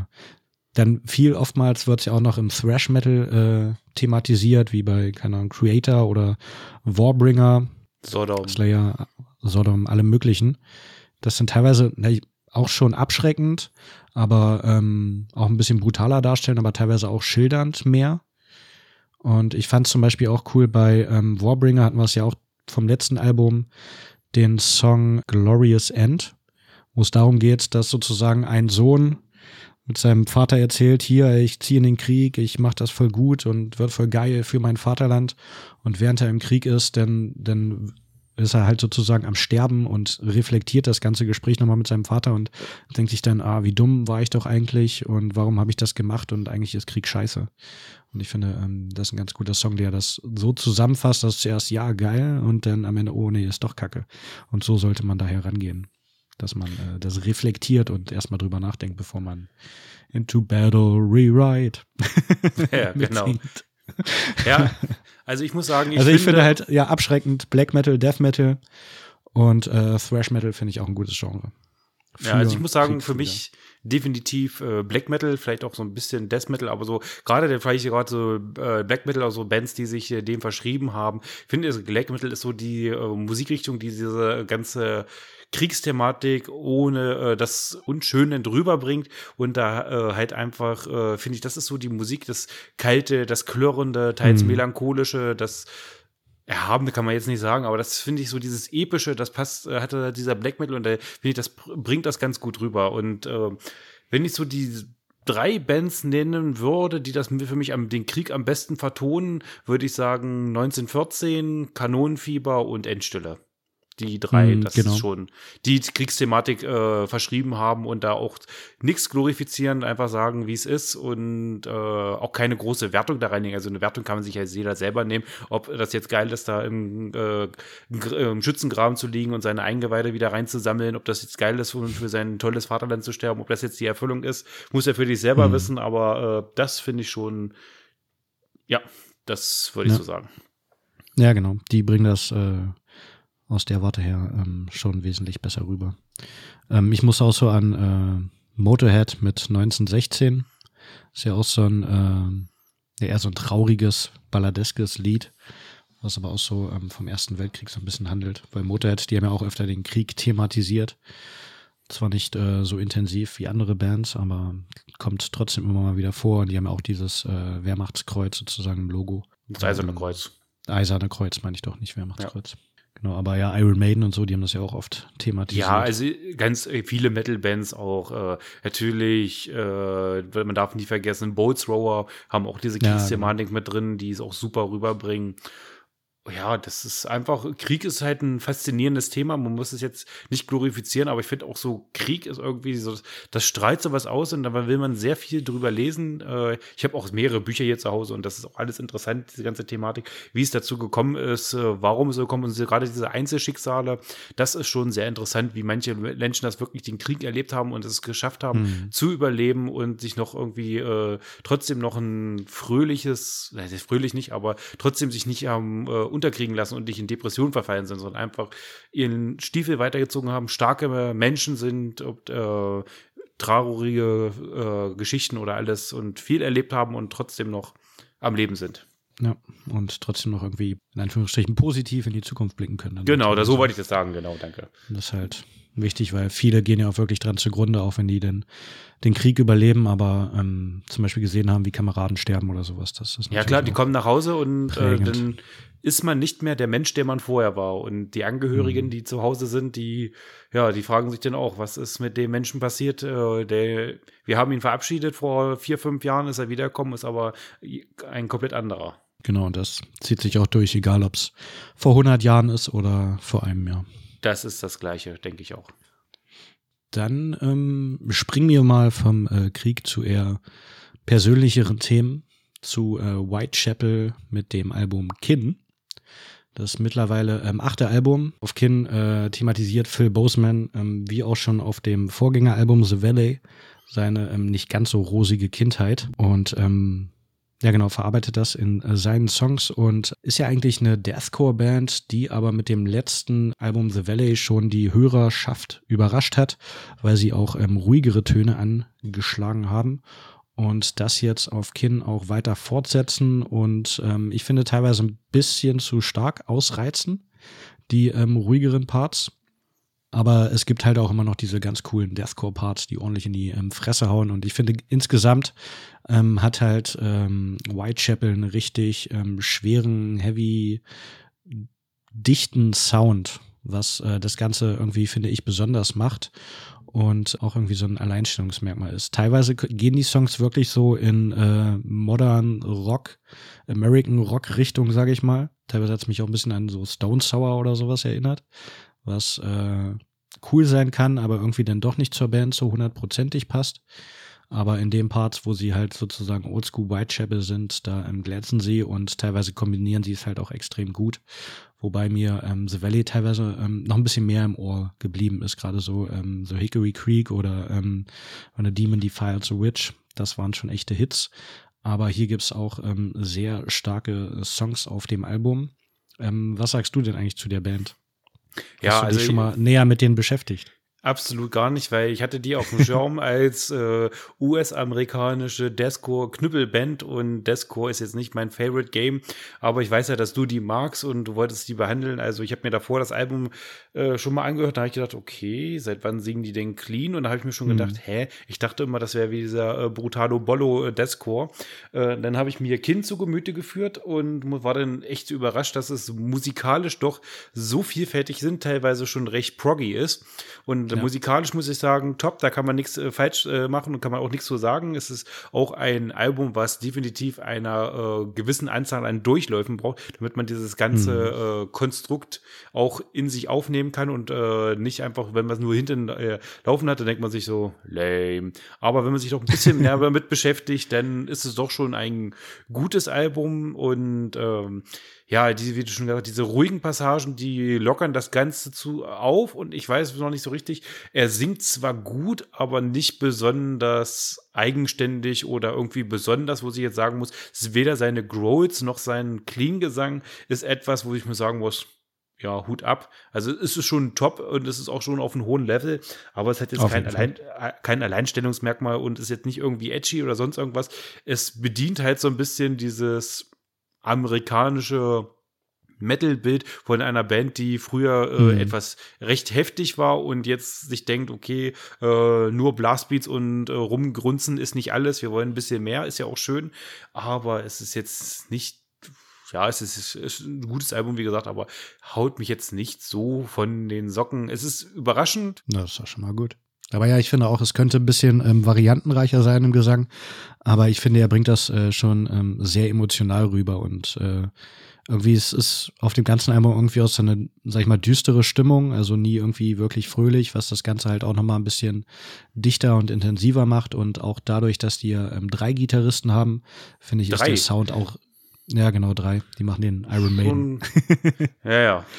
dann viel oftmals wird es ja auch noch im Thrash Metal äh, thematisiert, wie bei, keine Ahnung, Creator oder Warbringer, Sodom. Slayer, Sodom, alle möglichen. Das sind teilweise ne, auch schon abschreckend, aber ähm, auch ein bisschen brutaler darstellen, aber teilweise auch schildernd mehr. Und ich fand zum Beispiel auch cool bei ähm, Warbringer hatten wir es ja auch vom letzten Album den Song Glorious End, wo es darum geht, dass sozusagen ein Sohn mit seinem Vater erzählt, hier, ich ziehe in den Krieg, ich mache das voll gut und wird voll geil für mein Vaterland. Und während er im Krieg ist, dann, dann ist er halt sozusagen am Sterben und reflektiert das ganze Gespräch nochmal mit seinem Vater und denkt sich dann, ah, wie dumm war ich doch eigentlich und warum habe ich das gemacht und eigentlich ist Krieg scheiße. Und ich finde, ähm, das ist ein ganz guter Song, der das so zusammenfasst, dass zuerst ja geil und dann am Ende, oh nee, ist doch kacke. Und so sollte man da herangehen dass man äh, das reflektiert und erstmal drüber nachdenkt, bevor man into battle rewrite. ja, genau. ja, also ich muss sagen, ich also ich finde, finde halt ja abschreckend Black Metal, Death Metal und äh, Thrash Metal finde ich auch ein gutes Genre. Ja, also ich muss sagen, für mich definitiv äh, Black Metal, vielleicht auch so ein bisschen Death Metal, aber so gerade der vielleicht gerade so äh, Black Metal, also Bands, die sich äh, dem verschrieben haben. Ich finde, also Black Metal ist so die äh, Musikrichtung, die diese ganze Kriegsthematik ohne äh, das Unschöne drüber bringt und da äh, halt einfach, äh, finde ich, das ist so die Musik, das Kalte, das Klirrende, teils mhm. melancholische, das Erhabene kann man jetzt nicht sagen, aber das finde ich so dieses Epische, das passt, äh, hatte dieser Black Metal und da finde ich, das bringt das ganz gut rüber. Und äh, wenn ich so die drei Bands nennen würde, die das für mich am, den Krieg am besten vertonen, würde ich sagen 1914, Kanonenfieber und Endstille die drei, mm, das genau. ist schon, die Kriegsthematik äh, verschrieben haben und da auch nichts glorifizieren, einfach sagen, wie es ist und äh, auch keine große Wertung da reinlegen. Also eine Wertung kann man sich als jeder selber nehmen, ob das jetzt geil ist, da im, äh, im Schützengraben zu liegen und seine Eingeweide wieder reinzusammeln, ob das jetzt geil ist und für sein tolles Vaterland zu sterben, ob das jetzt die Erfüllung ist, muss er für dich selber mm. wissen, aber äh, das finde ich schon, ja, das würde ich ja. so sagen. Ja, genau. Die bringen das äh, aus der Warte her ähm, schon wesentlich besser rüber. Ähm, ich muss auch so an äh, Motorhead mit 1916. Ist ja auch so ein, äh, eher so ein trauriges, balladeskes Lied, was aber auch so ähm, vom Ersten Weltkrieg so ein bisschen handelt. Weil Motorhead, die haben ja auch öfter den Krieg thematisiert. Zwar nicht äh, so intensiv wie andere Bands, aber kommt trotzdem immer mal wieder vor. Und die haben ja auch dieses äh, Wehrmachtskreuz sozusagen im Logo. Das Eiserne Kreuz. Eiserne Kreuz meine ich doch, nicht Wehrmachtskreuz. Ja. Genau, aber ja, Iron Maiden und so, die haben das ja auch oft thematisiert. Ja, also ganz viele Metal-Bands auch. Äh, natürlich, äh, man darf nie vergessen, Bolt Thrower haben auch diese Kriegsthematik ja, genau. mit drin, die es auch super rüberbringen. Ja, das ist einfach, Krieg ist halt ein faszinierendes Thema. Man muss es jetzt nicht glorifizieren, aber ich finde auch so, Krieg ist irgendwie so, das strahlt sowas aus und da will man sehr viel drüber lesen. Äh, ich habe auch mehrere Bücher hier zu Hause und das ist auch alles interessant, diese ganze Thematik, wie es dazu gekommen ist, äh, warum es so kommt und gerade diese Einzelschicksale, das ist schon sehr interessant, wie manche Menschen das wirklich den Krieg erlebt haben und es geschafft haben, mhm. zu überleben und sich noch irgendwie äh, trotzdem noch ein fröhliches, nein, fröhlich nicht, aber trotzdem sich nicht haben äh, unterkriegen lassen und nicht in Depression verfallen sind, sondern einfach ihren Stiefel weitergezogen haben, starke Menschen sind, ob, äh, traurige äh, Geschichten oder alles und viel erlebt haben und trotzdem noch am Leben sind. Ja, und trotzdem noch irgendwie in Anführungsstrichen positiv in die Zukunft blicken können. Genau, da, so wollte ich das sagen, genau, danke. Das ist halt wichtig, weil viele gehen ja auch wirklich dran zugrunde, auch wenn die den, den Krieg überleben, aber ähm, zum Beispiel gesehen haben, wie Kameraden sterben oder sowas. Das ist ja klar, die kommen nach Hause und äh, dann ist man nicht mehr der Mensch, der man vorher war. Und die Angehörigen, mhm. die zu Hause sind, die, ja, die fragen sich dann auch, was ist mit dem Menschen passiert? Äh, der, wir haben ihn verabschiedet vor vier, fünf Jahren, ist er wiedergekommen, ist aber ein komplett anderer. Genau, und das zieht sich auch durch, egal ob es vor 100 Jahren ist oder vor einem Jahr. Das ist das Gleiche, denke ich auch. Dann ähm, springen wir mal vom äh, Krieg zu eher persönlicheren Themen, zu äh, Whitechapel mit dem Album Kin. Das mittlerweile ähm, achte Album auf Kin äh, thematisiert Phil Boseman, ähm, wie auch schon auf dem Vorgängeralbum The Valley, seine ähm, nicht ganz so rosige Kindheit. Und ähm, ja, genau, verarbeitet das in äh, seinen Songs und ist ja eigentlich eine Deathcore-Band, die aber mit dem letzten Album The Valley schon die Hörerschaft überrascht hat, weil sie auch ähm, ruhigere Töne angeschlagen haben und das jetzt auf Kin auch weiter fortsetzen und ähm, ich finde teilweise ein bisschen zu stark ausreizen, die ähm, ruhigeren Parts. Aber es gibt halt auch immer noch diese ganz coolen Deathcore-Parts, die ordentlich in die ähm, Fresse hauen. Und ich finde, insgesamt ähm, hat halt ähm, Whitechapel einen richtig ähm, schweren, heavy, dichten Sound, was äh, das Ganze irgendwie, finde ich, besonders macht und auch irgendwie so ein Alleinstellungsmerkmal ist. Teilweise gehen die Songs wirklich so in äh, modern Rock, American Rock Richtung, sage ich mal. Teilweise hat es mich auch ein bisschen an so Stone Sour oder sowas erinnert was äh, cool sein kann, aber irgendwie dann doch nicht zur Band so hundertprozentig passt. Aber in den Parts, wo sie halt sozusagen Oldschool Whitechapel sind, da ähm, glänzen sie und teilweise kombinieren sie es halt auch extrem gut. Wobei mir ähm, The Valley teilweise ähm, noch ein bisschen mehr im Ohr geblieben ist, gerade so, ähm, so Hickory Creek oder ähm, Demon Defiles the Witch. Das waren schon echte Hits. Aber hier gibt's auch ähm, sehr starke Songs auf dem Album. Ähm, was sagst du denn eigentlich zu der Band? Ja, Hast du also dich schon mal näher mit denen beschäftigt? Absolut gar nicht, weil ich hatte die auf dem Schirm als äh, US-amerikanische Deathcore-Knüppelband und Deathcore ist jetzt nicht mein Favorite Game, aber ich weiß ja, dass du die magst und du wolltest die behandeln. Also ich habe mir davor das Album äh, schon mal angehört, da habe ich gedacht, okay, seit wann singen die denn clean? Und da habe ich mir schon mhm. gedacht, hä, ich dachte immer, das wäre wie dieser äh, Brutalo Bollo äh, Deathcore. Äh, dann habe ich mir Kind zu Gemüte geführt und war dann echt überrascht, dass es musikalisch doch so vielfältig sind, teilweise schon recht proggy ist und ja. musikalisch muss ich sagen, top, da kann man nichts äh, falsch äh, machen und kann man auch nichts so sagen. Es ist auch ein Album, was definitiv einer äh, gewissen Anzahl an Durchläufen braucht, damit man dieses ganze mhm. äh, Konstrukt auch in sich aufnehmen kann und äh, nicht einfach, wenn man es nur hinten äh, laufen hat, dann denkt man sich so, lame. Aber wenn man sich doch ein bisschen mehr damit beschäftigt, dann ist es doch schon ein gutes Album und ähm, ja, diese, wie du schon gesagt hast, diese ruhigen Passagen, die lockern das Ganze zu auf und ich weiß noch nicht so richtig, er singt zwar gut, aber nicht besonders eigenständig oder irgendwie besonders, wo ich jetzt sagen muss, es ist weder seine Growls noch sein Clean-Gesang ist etwas, wo ich mir sagen muss, ja, Hut ab. Also es ist schon top und es ist auch schon auf einem hohen Level, aber es hat jetzt kein, Allein, äh, kein Alleinstellungsmerkmal und ist jetzt nicht irgendwie edgy oder sonst irgendwas. Es bedient halt so ein bisschen dieses amerikanische Metal-Bild von einer Band, die früher äh, mhm. etwas recht heftig war und jetzt sich denkt, okay, äh, nur Blastbeats und äh, rumgrunzen ist nicht alles, wir wollen ein bisschen mehr, ist ja auch schön, aber es ist jetzt nicht ja, es ist, ist, ein gutes Album, wie gesagt, aber haut mich jetzt nicht so von den Socken. Es ist überraschend. Das ist ja schon mal gut. Aber ja, ich finde auch, es könnte ein bisschen ähm, variantenreicher sein im Gesang. Aber ich finde, er bringt das äh, schon ähm, sehr emotional rüber und äh, irgendwie es ist auf dem ganzen Album irgendwie aus so eine, sag ich mal, düstere Stimmung, also nie irgendwie wirklich fröhlich, was das Ganze halt auch nochmal ein bisschen dichter und intensiver macht und auch dadurch, dass die ähm, drei Gitarristen haben, finde ich, drei. ist der Sound auch, ja genau, drei, die machen den Iron Maiden. ja, ja.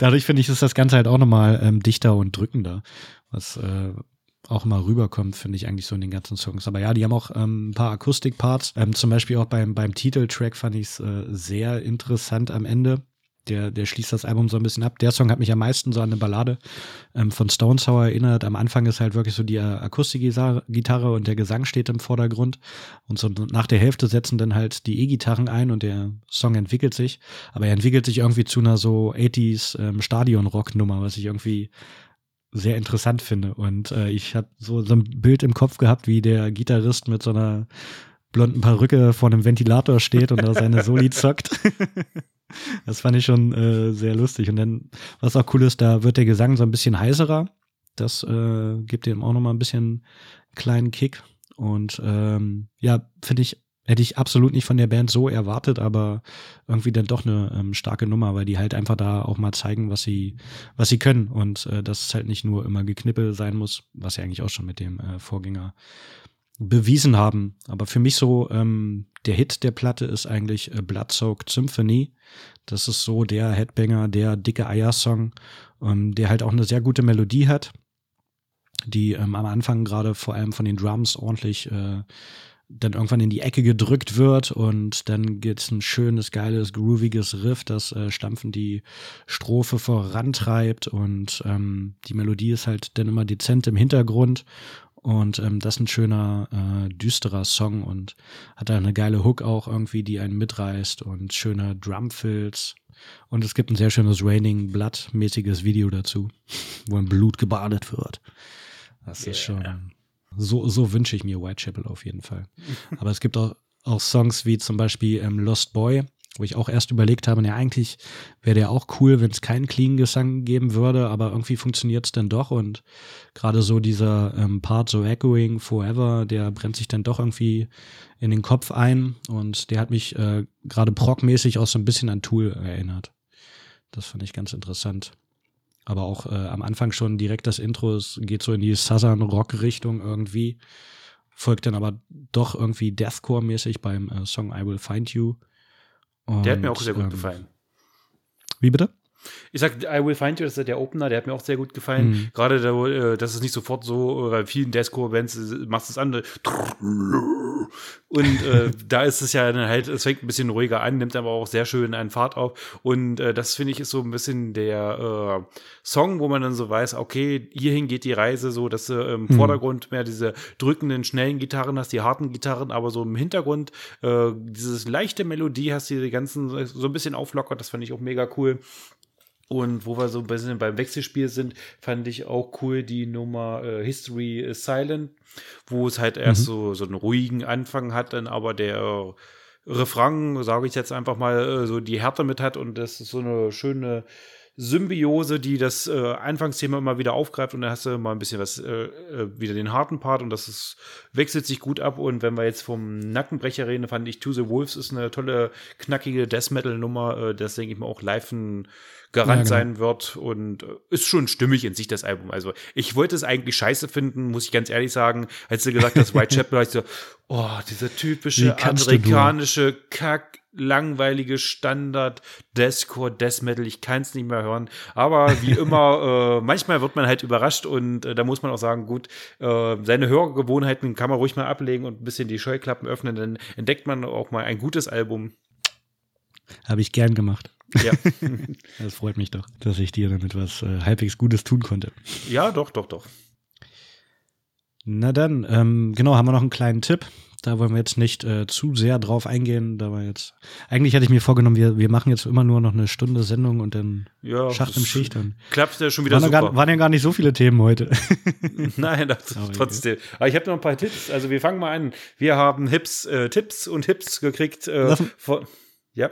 Dadurch finde ich, ist das Ganze halt auch nochmal ähm, dichter und drückender, was äh, auch mal rüberkommt, finde ich eigentlich so in den ganzen Songs. Aber ja, die haben auch ähm, ein paar Akustikparts. Ähm, zum Beispiel auch beim, beim Titeltrack fand ich es äh, sehr interessant am Ende. Der, der schließt das Album so ein bisschen ab. Der Song hat mich am meisten so an eine Ballade ähm, von Stone Sour erinnert. Am Anfang ist halt wirklich so die Akustikgitarre und der Gesang steht im Vordergrund. Und so nach der Hälfte setzen dann halt die E-Gitarren ein und der Song entwickelt sich. Aber er entwickelt sich irgendwie zu einer so 80s ähm, Stadion-Rock-Nummer, was ich irgendwie sehr interessant finde. Und äh, ich habe so, so ein Bild im Kopf gehabt, wie der Gitarrist mit so einer blonden Perücke vor einem Ventilator steht und da seine Soli zockt. das fand ich schon äh, sehr lustig. Und dann, was auch cool ist, da wird der Gesang so ein bisschen heiserer. Das äh, gibt ihm auch nochmal ein bisschen kleinen Kick. Und ähm, ja, finde ich Hätte ich absolut nicht von der Band so erwartet, aber irgendwie dann doch eine ähm, starke Nummer, weil die halt einfach da auch mal zeigen, was sie, was sie können und äh, dass es halt nicht nur immer Geknippel sein muss, was sie eigentlich auch schon mit dem äh, Vorgänger bewiesen haben. Aber für mich so ähm, der Hit der Platte ist eigentlich äh, Bloodsoaked Symphony. Das ist so der Headbanger, der dicke Eier-Song, ähm, der halt auch eine sehr gute Melodie hat, die ähm, am Anfang gerade vor allem von den Drums ordentlich äh, dann irgendwann in die Ecke gedrückt wird und dann gibt's ein schönes, geiles, grooviges Riff, das äh, stampfend die Strophe vorantreibt und ähm, die Melodie ist halt dann immer dezent im Hintergrund und ähm, das ist ein schöner, äh, düsterer Song und hat da eine geile Hook auch irgendwie, die einen mitreißt und schöne Drumfills. Und es gibt ein sehr schönes Raining Blood-mäßiges Video dazu, wo in Blut gebadet wird. Das yeah. ist schon so, so wünsche ich mir Whitechapel auf jeden Fall. Aber es gibt auch, auch Songs wie zum Beispiel ähm, Lost Boy, wo ich auch erst überlegt habe, ja, eigentlich wäre der auch cool, wenn es keinen clean Gesang geben würde, aber irgendwie funktioniert es dann doch und gerade so dieser ähm, Part, so Echoing Forever, der brennt sich dann doch irgendwie in den Kopf ein und der hat mich äh, gerade progmäßig auch so ein bisschen an Tool erinnert. Das fand ich ganz interessant aber auch äh, am Anfang schon direkt das Intro, es geht so in die Southern Rock Richtung irgendwie, folgt dann aber doch irgendwie Deathcore-mäßig beim äh, Song I Will Find You. Und, Der hat mir auch sehr gut ähm, gefallen. Wie bitte? Ich sag, I Will Find You, das ist der Opener, der hat mir auch sehr gut gefallen. Mhm. Gerade, da, äh, das ist nicht sofort so, äh, bei vielen Deathcore-Bands machst du es an. Und äh, da ist es ja dann halt, es fängt ein bisschen ruhiger an, nimmt aber auch sehr schön einen Fahrt auf. Und äh, das finde ich ist so ein bisschen der äh, Song, wo man dann so weiß, okay, hierhin geht die Reise, so dass du im mhm. Vordergrund mehr diese drückenden, schnellen Gitarren hast, die harten Gitarren, aber so im Hintergrund äh, dieses leichte Melodie hast, die die ganzen so ein bisschen auflockert. Das fand ich auch mega cool. Und wo wir so ein bisschen beim Wechselspiel sind, fand ich auch cool die Nummer äh, History is Silent, wo es halt erst mhm. so, so einen ruhigen Anfang hat, dann aber der Refrain, sage ich jetzt einfach mal, äh, so die Härte mit hat und das ist so eine schöne Symbiose, die das äh, Anfangsthema immer wieder aufgreift und dann hast du mal ein bisschen was, äh, äh, wieder den harten Part und das ist, wechselt sich gut ab und wenn wir jetzt vom Nackenbrecher reden, fand ich To the Wolves ist eine tolle, knackige Death Metal Nummer, äh, das denke ich mir auch live ein Garant ja, genau. sein wird und äh, ist schon stimmig in sich, das Album. Also ich wollte es eigentlich scheiße finden, muss ich ganz ehrlich sagen. Als du gesagt hast, Whitechapel, ich so, oh, dieser typische amerikanische Kack, langweilige Standard Deathcore, Death Metal, ich kann es nicht mehr hören. Aber wie immer, äh, manchmal wird man halt überrascht und äh, da muss man auch sagen, gut, äh, seine Hörgewohnheiten kann man ruhig mal ablegen und ein bisschen die Scheuklappen öffnen, dann entdeckt man auch mal ein gutes Album. Habe ich gern gemacht. Ja. das freut mich doch, dass ich dir damit was äh, halbwegs Gutes tun konnte. Ja, doch, doch, doch. Na dann, ähm, genau, haben wir noch einen kleinen Tipp. Da wollen wir jetzt nicht äh, zu sehr drauf eingehen. Da war jetzt. Eigentlich hatte ich mir vorgenommen, wir, wir machen jetzt immer nur noch eine Stunde Sendung und dann ja, Schacht im Schicht. Dann klappt ja schon wieder waren super. Gar, waren ja gar nicht so viele Themen heute. Nein, das Aber trotzdem. Aber ich habe noch ein paar Tipps. Also wir fangen mal an. Wir haben Hips, äh, Tipps und Hips gekriegt. Äh, von, ja.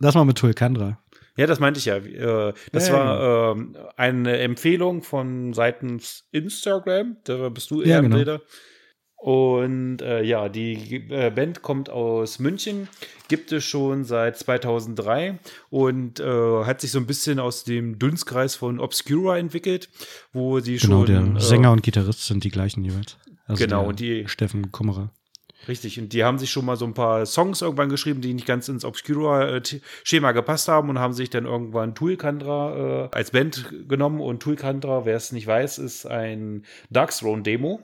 Lass mal mit Tulkandra. Ja, das meinte ich ja. Äh, das ja, war äh, eine Empfehlung von seitens Instagram. Da bist du eher ja, genau. Bilder. Und äh, ja, die äh, Band kommt aus München, gibt es schon seit 2003 und äh, hat sich so ein bisschen aus dem Dunstkreis von Obscura entwickelt, wo sie genau, schon. der äh, Sänger und Gitarrist sind die gleichen jeweils. Also Genau, und die- Steffen Kummerer. Richtig, und die haben sich schon mal so ein paar Songs irgendwann geschrieben, die nicht ganz ins Obscura-Schema gepasst haben und haben sich dann irgendwann Toolkandra äh, als Band genommen. Und Toolkandra, wer es nicht weiß, ist ein Darkthrone-Demo.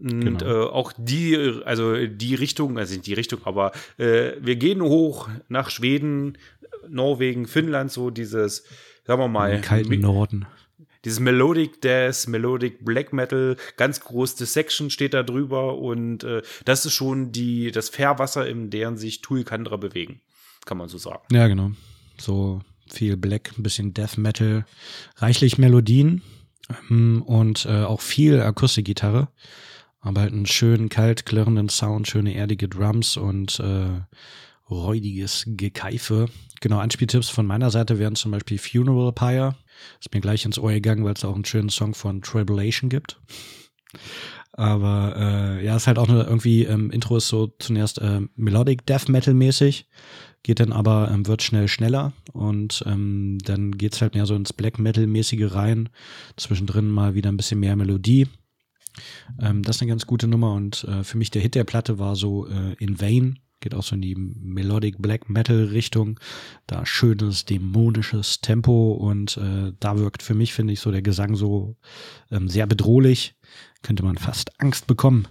Und Genau. äh, auch die, also die Richtung, also nicht die Richtung, aber äh, wir gehen hoch nach Schweden, Norwegen, Finnland, so dieses, sagen wir mal, Im kalten Norden. Dieses Melodic Death, Melodic Black Metal, ganz groß Dissection steht da drüber und äh, das ist schon die, das Fährwasser, in deren sich Tulkandra bewegen, kann man so sagen. Ja, genau. So viel Black, ein bisschen Death Metal, reichlich Melodien ähm, und äh, auch viel Akustikgitarre. Aber halt einen schönen, kalt klirrenden Sound, schöne erdige Drums und äh, räudiges Gekeife. Genau, Anspieltipps von meiner Seite wären zum Beispiel Funeral Pyre. Ist mir gleich ins Ohr gegangen, weil es auch einen schönen Song von Tribulation gibt. Aber äh, ja, ist halt auch eine, irgendwie, ähm, Intro ist so zunächst äh, Melodic Death Metal mäßig, geht dann aber, ähm, wird schnell schneller und ähm, dann geht's halt mehr so ins Black Metal mäßige rein. Zwischendrin mal wieder ein bisschen mehr Melodie. Ähm, das ist eine ganz gute Nummer und äh, für mich der Hit der Platte war so äh, In Vain. Geht auch so in die Melodic Black Metal Richtung. Da schönes, dämonisches Tempo und äh, da wirkt für mich, finde ich, so der Gesang so ähm, sehr bedrohlich. Könnte man fast Angst bekommen.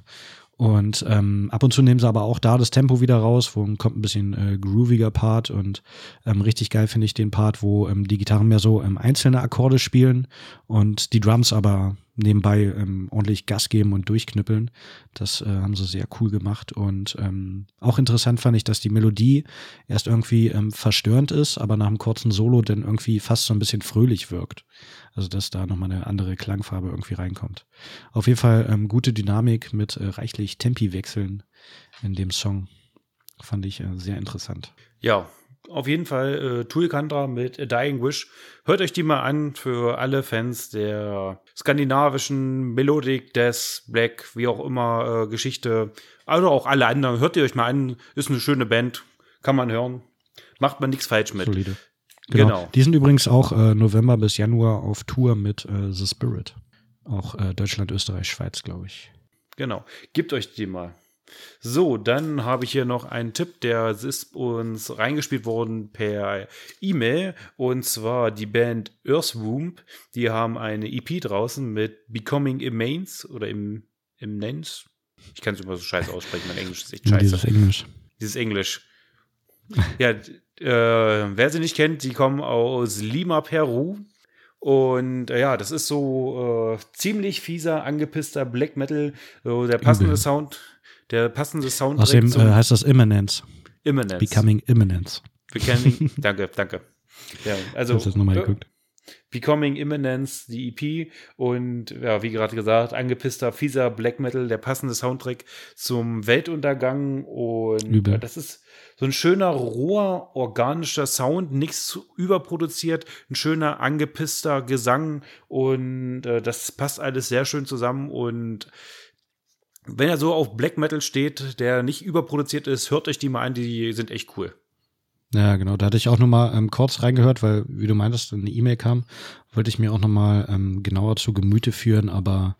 Und ähm, ab und zu nehmen sie aber auch da das Tempo wieder raus, wo kommt ein bisschen äh, grooviger Part und ähm, richtig geil finde ich den Part, wo ähm, die Gitarren mehr so ähm, einzelne Akkorde spielen und die Drums aber nebenbei ähm, ordentlich Gas geben und durchknüppeln. Das äh, haben sie sehr cool gemacht und ähm, auch interessant fand ich, dass die Melodie erst irgendwie ähm, verstörend ist, aber nach einem kurzen Solo dann irgendwie fast so ein bisschen fröhlich wirkt. Also dass da nochmal eine andere Klangfarbe irgendwie reinkommt. Auf jeden Fall ähm, gute Dynamik mit äh, reichlich Tempi-Wechseln in dem Song. Fand ich äh, sehr interessant. Ja, auf jeden Fall äh, Tulkandra mit A Dying Wish. Hört euch die mal an für alle Fans der skandinavischen Melodic, Death, Black, wie auch immer äh, Geschichte. Also auch alle anderen. Hört ihr euch mal an. Ist eine schöne Band. Kann man hören. Macht man nichts falsch mit. Solide. Genau. Die sind übrigens auch äh, November bis Januar auf Tour mit äh, The Spirit. Auch äh, Deutschland, Österreich, Schweiz, glaube ich. Genau. Gebt euch die mal. So, dann habe ich hier noch einen Tipp, der ist uns reingespielt worden per E-Mail. Und zwar die Band Earthwomb. Die haben eine EP draußen mit Becoming Immense oder im Immense. Ich kann es immer so scheiße aussprechen, mein Englisch ist echt scheiße. Dieses Englisch. Dieses Englisch. Ja, äh, wer sie nicht kennt, die kommen aus Lima, Peru. Und äh, ja, das ist so äh, ziemlich fieser, angepisster Black Metal. So der passende. Sound, der passende Sound Außerdem äh, heißt das Imminence. Imminence. Becoming Imminence. Becoming, danke, danke. Ja, also du das nochmal äh, geguckt? Becoming Imminence, die EP und ja, wie gerade gesagt, angepisster, fieser Black Metal, der passende Soundtrack zum Weltuntergang und Übel. das ist so ein schöner, roher, organischer Sound, nichts überproduziert, ein schöner, angepisster Gesang und äh, das passt alles sehr schön zusammen und wenn er so auf Black Metal steht, der nicht überproduziert ist, hört euch die mal an, die sind echt cool. Ja, genau. Da hatte ich auch nochmal ähm, kurz reingehört, weil, wie du meintest, eine E-Mail kam, wollte ich mir auch nochmal ähm, genauer zu Gemüte führen, aber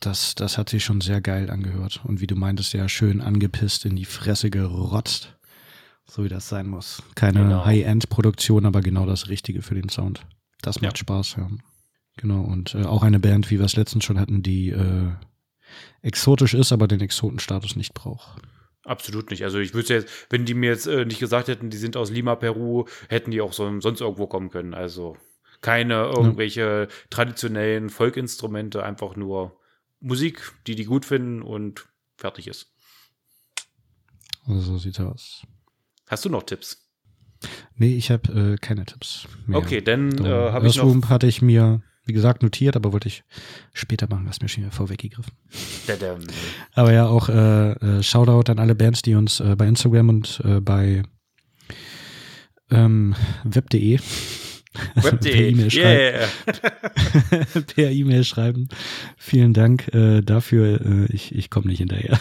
das, das hat sich schon sehr geil angehört. Und wie du meintest, ja, schön angepisst in die Fresse gerotzt. So wie das sein muss. Keine Genau. High-End-Produktion, aber genau das Richtige für den Sound. Das macht Ja. Spaß, ja. Genau. Und äh, auch eine Band, wie wir es letztens schon hatten, die äh, exotisch ist, aber den Exotenstatus nicht braucht. Absolut nicht. Also ich würde jetzt, wenn die mir jetzt äh, nicht gesagt hätten, die sind aus Lima, Peru, hätten die auch so, sonst irgendwo kommen können. Also keine irgendwelche traditionellen Volkinstrumente, einfach nur Musik, die die gut finden und fertig ist. Also so sieht's aus. Hast du noch Tipps? Nee, ich habe äh, keine Tipps mehr. Okay, dann äh, habe ich noch. Hatte ich mir, wie gesagt, notiert, aber wollte ich später machen, hast mir schon wieder vorweggegriffen. Aber ja, auch äh, äh, Shoutout an alle Bands, die uns äh, bei Instagram und äh, bei ähm, web.de Per E-Mail yeah. schreiben. per E-Mail schreiben. Vielen Dank äh, dafür. Äh, ich ich komme nicht hinterher.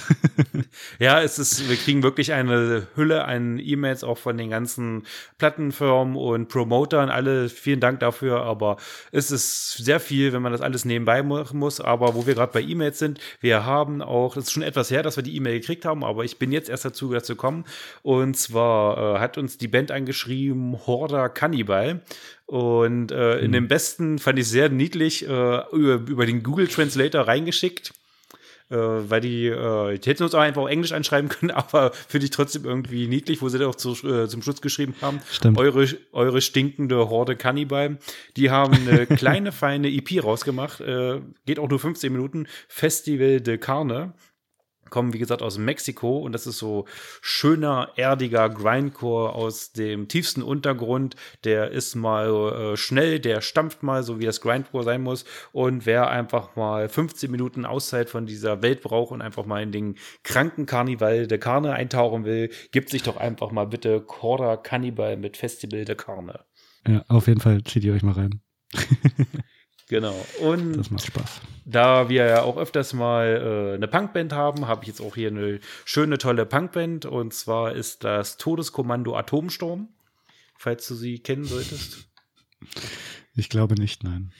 ja, es ist, wir kriegen wirklich eine Hülle an E-Mails auch von den ganzen Plattenfirmen und Promotern. Alle vielen Dank dafür. Aber es ist sehr viel, wenn man das alles nebenbei machen muss. Aber wo wir gerade bei E-Mails sind, wir haben auch, es ist schon etwas her, dass wir die E-Mail gekriegt haben, aber ich bin jetzt erst dazu, dazu kommen. Und zwar äh, hat uns die Band angeschrieben, Horda Cannibal. Und äh, in mhm. dem besten fand ich sehr niedlich äh, über, über den Google Translator reingeschickt. Äh, weil die, äh, die hätten uns auch einfach Englisch anschreiben können, aber finde ich trotzdem irgendwie niedlich, wo sie dann auch zu, äh, zum Schluss geschrieben haben, Stimmt. eure, eure stinkende Horde Kannibal. Die haben eine kleine, feine EP rausgemacht, äh, geht auch nur 15 Minuten, Festival de Carne kommen, wie gesagt, aus Mexiko und das ist so schöner, erdiger Grindcore aus dem tiefsten Untergrund. Der ist mal äh, schnell, der stampft mal, so wie das Grindcore sein muss. Und wer einfach mal 15 Minuten Auszeit von dieser Welt braucht und einfach mal in den kranken Karneval der Karne eintauchen will, gibt sich doch einfach mal bitte Corda Cannibal mit Festival der Karne. Ja, auf jeden Fall zieht ihr euch mal rein. Genau. Und das macht Spaß. Da wir ja auch öfters mal äh, eine Punkband haben, habe ich jetzt auch hier eine schöne, tolle Punkband. Und zwar ist das Todeskommando Atomsturm, falls du sie kennen solltest. Ich glaube nicht, nein.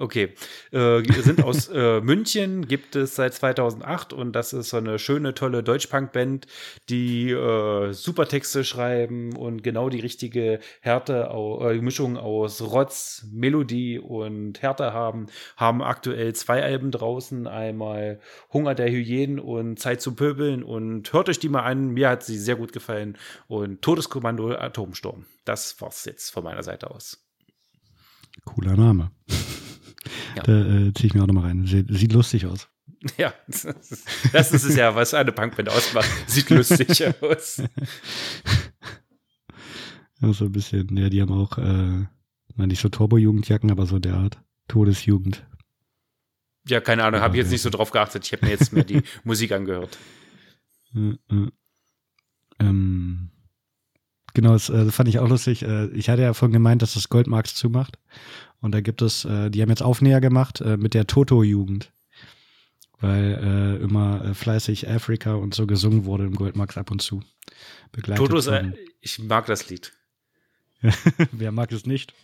Okay. Äh, sind aus äh, München, gibt es seit 2008 und das ist so eine schöne, tolle Deutschpunk-Band, die äh, super Texte schreiben und genau die richtige Härte, äh, Mischung aus Rotz, Melodie und Härte haben. Haben aktuell zwei Alben draußen, einmal Hunger der Hyänen und Zeit zu pöbeln und hört euch die mal an. Mir hat sie sehr gut gefallen und Todeskommando Atomsturm. Das war's jetzt von meiner Seite aus. Cooler Name. Ja. Da äh, ziehe ich mir auch nochmal rein. Sieht, sieht lustig aus. Ja, das ist es ja, was eine Punkband ausmacht. Sieht lustig aus. Ja, so ein bisschen. Ja, die haben auch, äh, na, nicht so Turbo-Jugendjacken, aber so der Art. Todesjugend. Ja, keine Ahnung, habe ich jetzt nicht so drauf geachtet. Ich habe mir jetzt mehr die Musik angehört. Äh, äh. Ähm, Genau, das, äh, fand ich auch lustig. Äh, ich hatte ja vorhin gemeint, dass das Goldmarks zumacht. Und da gibt es, äh, die haben jetzt Aufnäher gemacht mit der Toto-Jugend. Weil immer fleißig Afrika und so gesungen wurde im Goldmarks ab und zu. Begleitet Toto ist, äh, ich mag das Lied. Wer mag es nicht?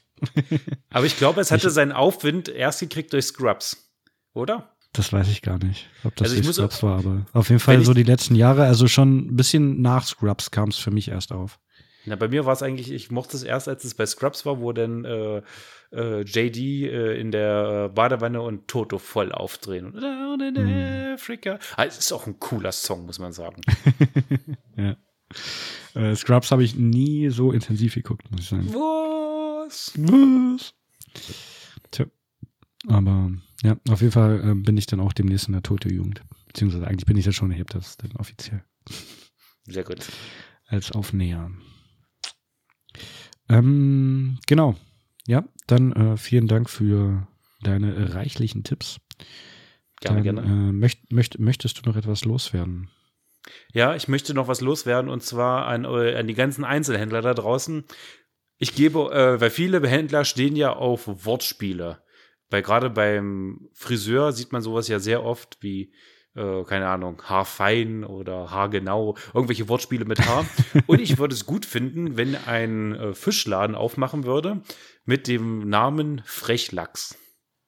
Aber ich glaube, es hatte ich, seinen Aufwind erst gekriegt durch Scrubs, oder? Das weiß ich gar nicht, ob das also Scrubs war, aber auf jeden Fall so die letzten Jahre, also schon ein bisschen nach Scrubs kam es für mich erst auf. Na, bei mir war es eigentlich, ich mochte es erst, als es bei Scrubs war, wo dann äh, äh, JD äh, in der Badewanne und Toto voll aufdrehen. Und Down in mhm. Africa. Ah, es ist auch ein cooler Song, muss man sagen. ja. Äh, Scrubs habe ich nie so intensiv geguckt, muss ich sagen. Was? Was? Tja. Aber ja, auf jeden Fall äh, bin ich dann auch demnächst in der Toto-Jugend. Beziehungsweise eigentlich bin ich ja schon, ich habe das dann offiziell. Sehr gut. Als Aufnäher. Ähm, genau. Ja, dann äh, vielen Dank für deine reichlichen Tipps. Gerne, dann, gerne. Äh, möcht, möcht, möchtest du noch etwas loswerden? Ja, ich möchte noch was loswerden und zwar an, äh, an die ganzen Einzelhändler da draußen. Ich gebe, äh, weil viele Händler stehen ja auf Wortspiele. Weil gerade beim Friseur sieht man sowas ja sehr oft wie äh, keine Ahnung, haarfein oder haargenau, irgendwelche Wortspiele mit Haar. Und ich würde es gut finden, wenn ein äh, Fischladen aufmachen würde mit dem Namen Frechlachs.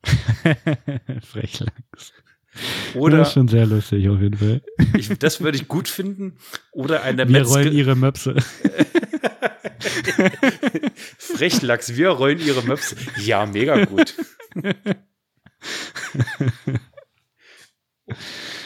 Frechlachs. Oder, das ist schon sehr lustig auf jeden Fall. Ich, das würde ich gut finden. Oder eine Wir Metzge rollen ihre Möpse. Frechlachs, wir rollen ihre Möpse. Ja, mega gut.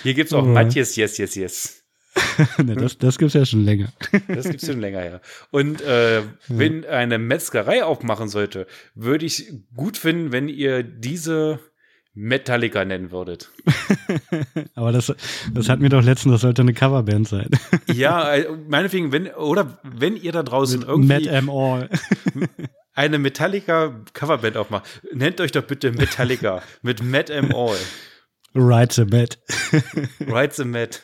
Hier gibt es auch oh. manches Yes, Yes, Yes. ne, das das gibt es ja schon länger. das gibt es schon länger, ja. Und äh, wenn eine Metzgerei aufmachen sollte, würde ich gut finden, wenn ihr diese Metallica nennen würdet. Aber das, das hat mir doch letztens, das sollte eine Coverband sein. ja, äh, meinetwegen, wenn, oder wenn ihr da draußen Mit irgendwie. Matt M. All. eine Metallica Coverband aufmacht, nennt euch doch bitte Metallica mit Matt M. All. Ride the Met. Ride the Met.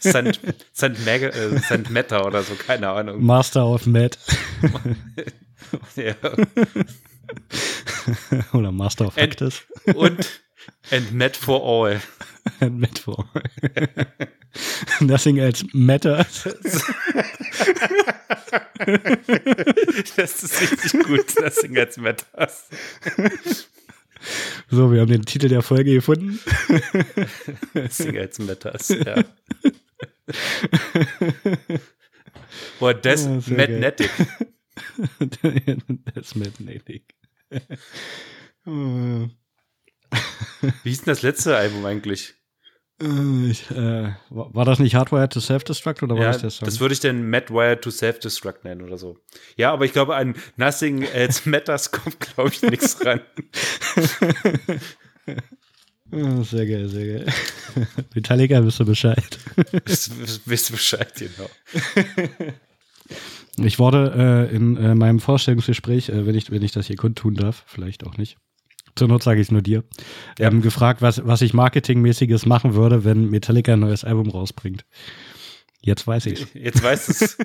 St. St. Mag äh, St. Meta oder so, keine Ahnung. Master of Met. ja. Oder Master of And- Actors. Und And Met for All. And Met for. Nothing else matters. Das ist richtig gut. Nothing else matters. So, wir haben den Titel der Folge gefunden. Matters, ja. Boah, das Ja, Magnetic. das Magnetic. Wie hieß denn das letzte Album eigentlich? Äh, ich, äh, war das nicht Hardware to Self-Destruct oder war Ja, das der Song? das würde ich dann Mad Wire to Self-Destruct nennen oder so. Ja, aber ich glaube, an Nothing Else Matters kommt, glaube ich, nichts ran. Ah, sehr geil, sehr geil. Metallica, wisst ihr Bescheid. Wisst ihr Bescheid, genau. Ich wurde äh, in äh, meinem Vorstellungsgespräch, äh, wenn, ich, wenn ich das hier kundtun darf, vielleicht auch nicht, zur Not sage ich es nur dir, Ja. ähm, gefragt, was, was ich Marketingmäßiges machen würde, wenn Metallica ein neues Album rausbringt. Jetzt weiß ich Jetzt weißt du es.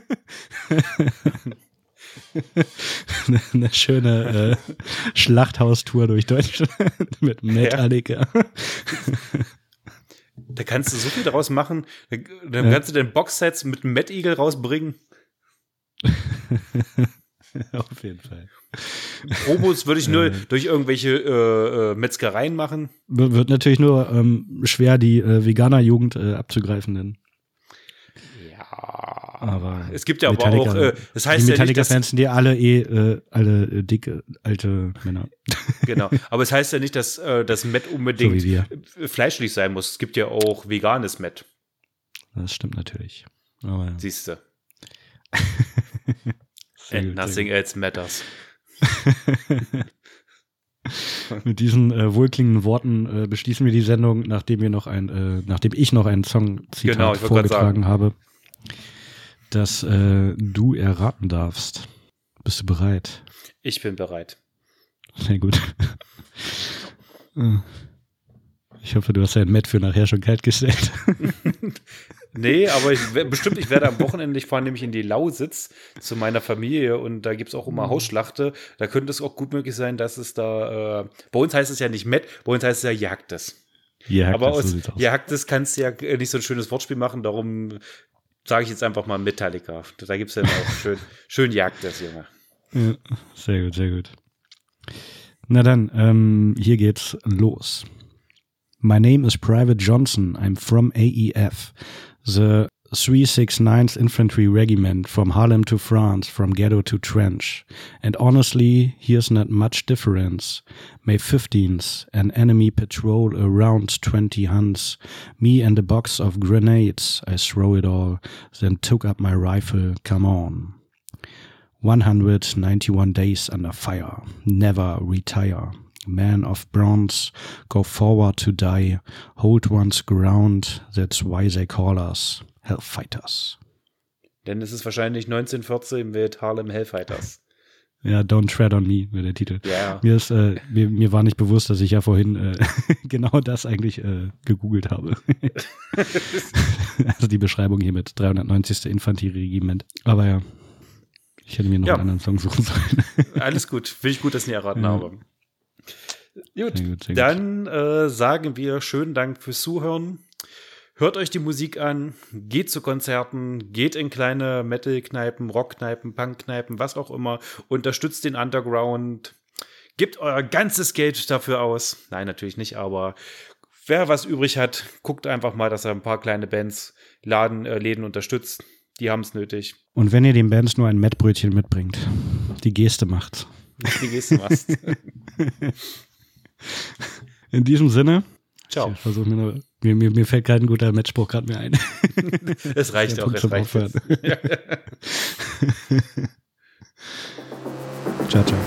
Eine schöne äh, Schlachthaustour durch Deutschland mit Metallica. Da kannst du so viel daraus machen. Da- Dann Ja. kannst du den Boxsets mit einem Mad Eagle rausbringen. Auf jeden Fall. Promos würde ich nur durch irgendwelche äh, äh, Metzgereien machen. Wird natürlich nur ähm, schwer, die äh, Veganer-Jugend äh, abzugreifen, denn Ja. aber Es gibt ja aber Metallica- auch, äh, das heißt die ja Metallica-Fans sind ja alle eh äh, alle dicke, alte Männer. genau, aber es heißt ja nicht, dass das Met So unbedingt äh, fleischlich sein muss. Es gibt ja auch veganes Met, Das stimmt natürlich. Aber siehst du. And nothing else matters. Mit diesen äh, wohlklingenden Worten äh, beschließen wir die Sendung, nachdem wir noch ein, äh, nachdem ich noch ein Song-Zitat Genau, vorgetragen habe, das äh, du erraten darfst. Bist du bereit? Ich bin bereit. Sehr gut. Ich hoffe, du hast dein Met für nachher schon kalt gestellt. Nee, aber ich, bestimmt, ich werde am Wochenende, ich fahre nämlich in die Lausitz zu meiner Familie und da gibt es auch Mhm. immer Hausschlachte. Da könnte es auch gut möglich sein, dass es da, äh, bei uns heißt es ja nicht Met, bei uns heißt es ja Jagdes. Ja, aber so aus aus. Jagdes kannst du ja äh, nicht so ein schönes Wortspiel machen, darum sage ich jetzt einfach mal Metallica. Da gibt es dann auch schön, schön Jagdes, Junge. Ja, sehr gut, sehr gut. Na dann, ähm, hier geht's los. My name is Private Johnson. I'm from AEF, the 369th Infantry Regiment from Harlem to France, from ghetto to trench. And honestly, here's not much difference. May 15th, an enemy patrol around 20 Huns. Me and a box of grenades. I throw it all, then took up my rifle. Come on. 191 days under fire. Never retire. Man of bronze, go forward to die. Hold one's ground, that's why they call us Hellfighters. Denn es ist wahrscheinlich 1914 mit Harlem Hellfighters. Ja, Don't Tread on Me, wäre der Titel. Ja. Mir, ist, äh, mir, mir war nicht bewusst, dass ich ja vorhin äh, genau das eigentlich äh, gegoogelt habe. also die Beschreibung hier mit 390. Infanterieregiment. Aber ja, ich hätte mir noch Ja. einen anderen Song suchen sollen. Alles gut. Finde ich gut, dass ich nie erraten Ja. habe. Gut, Sehr gut, sehr gut. dann äh, sagen wir schönen Dank fürs Zuhören. Hört euch die Musik an, geht zu Konzerten, geht in kleine Metal-Kneipen, Rock-Kneipen, Punk-Kneipen, was auch immer. Unterstützt den Underground. Gebt euer ganzes Geld dafür aus. Nein, natürlich nicht, aber wer was übrig hat, guckt einfach mal, dass er ein paar kleine Bands, Laden, äh, Läden unterstützt. Die haben es nötig. Und wenn ihr den Bands nur ein Mettbrötchen mitbringt, die Geste macht's. Geste machst. In diesem Sinne, Ciao. ich versuche mir, nur, mir, mir, mir fällt kein guter Matchspruch gerade mehr ein. Es reicht auch, es reicht. Jetzt. ciao, ciao.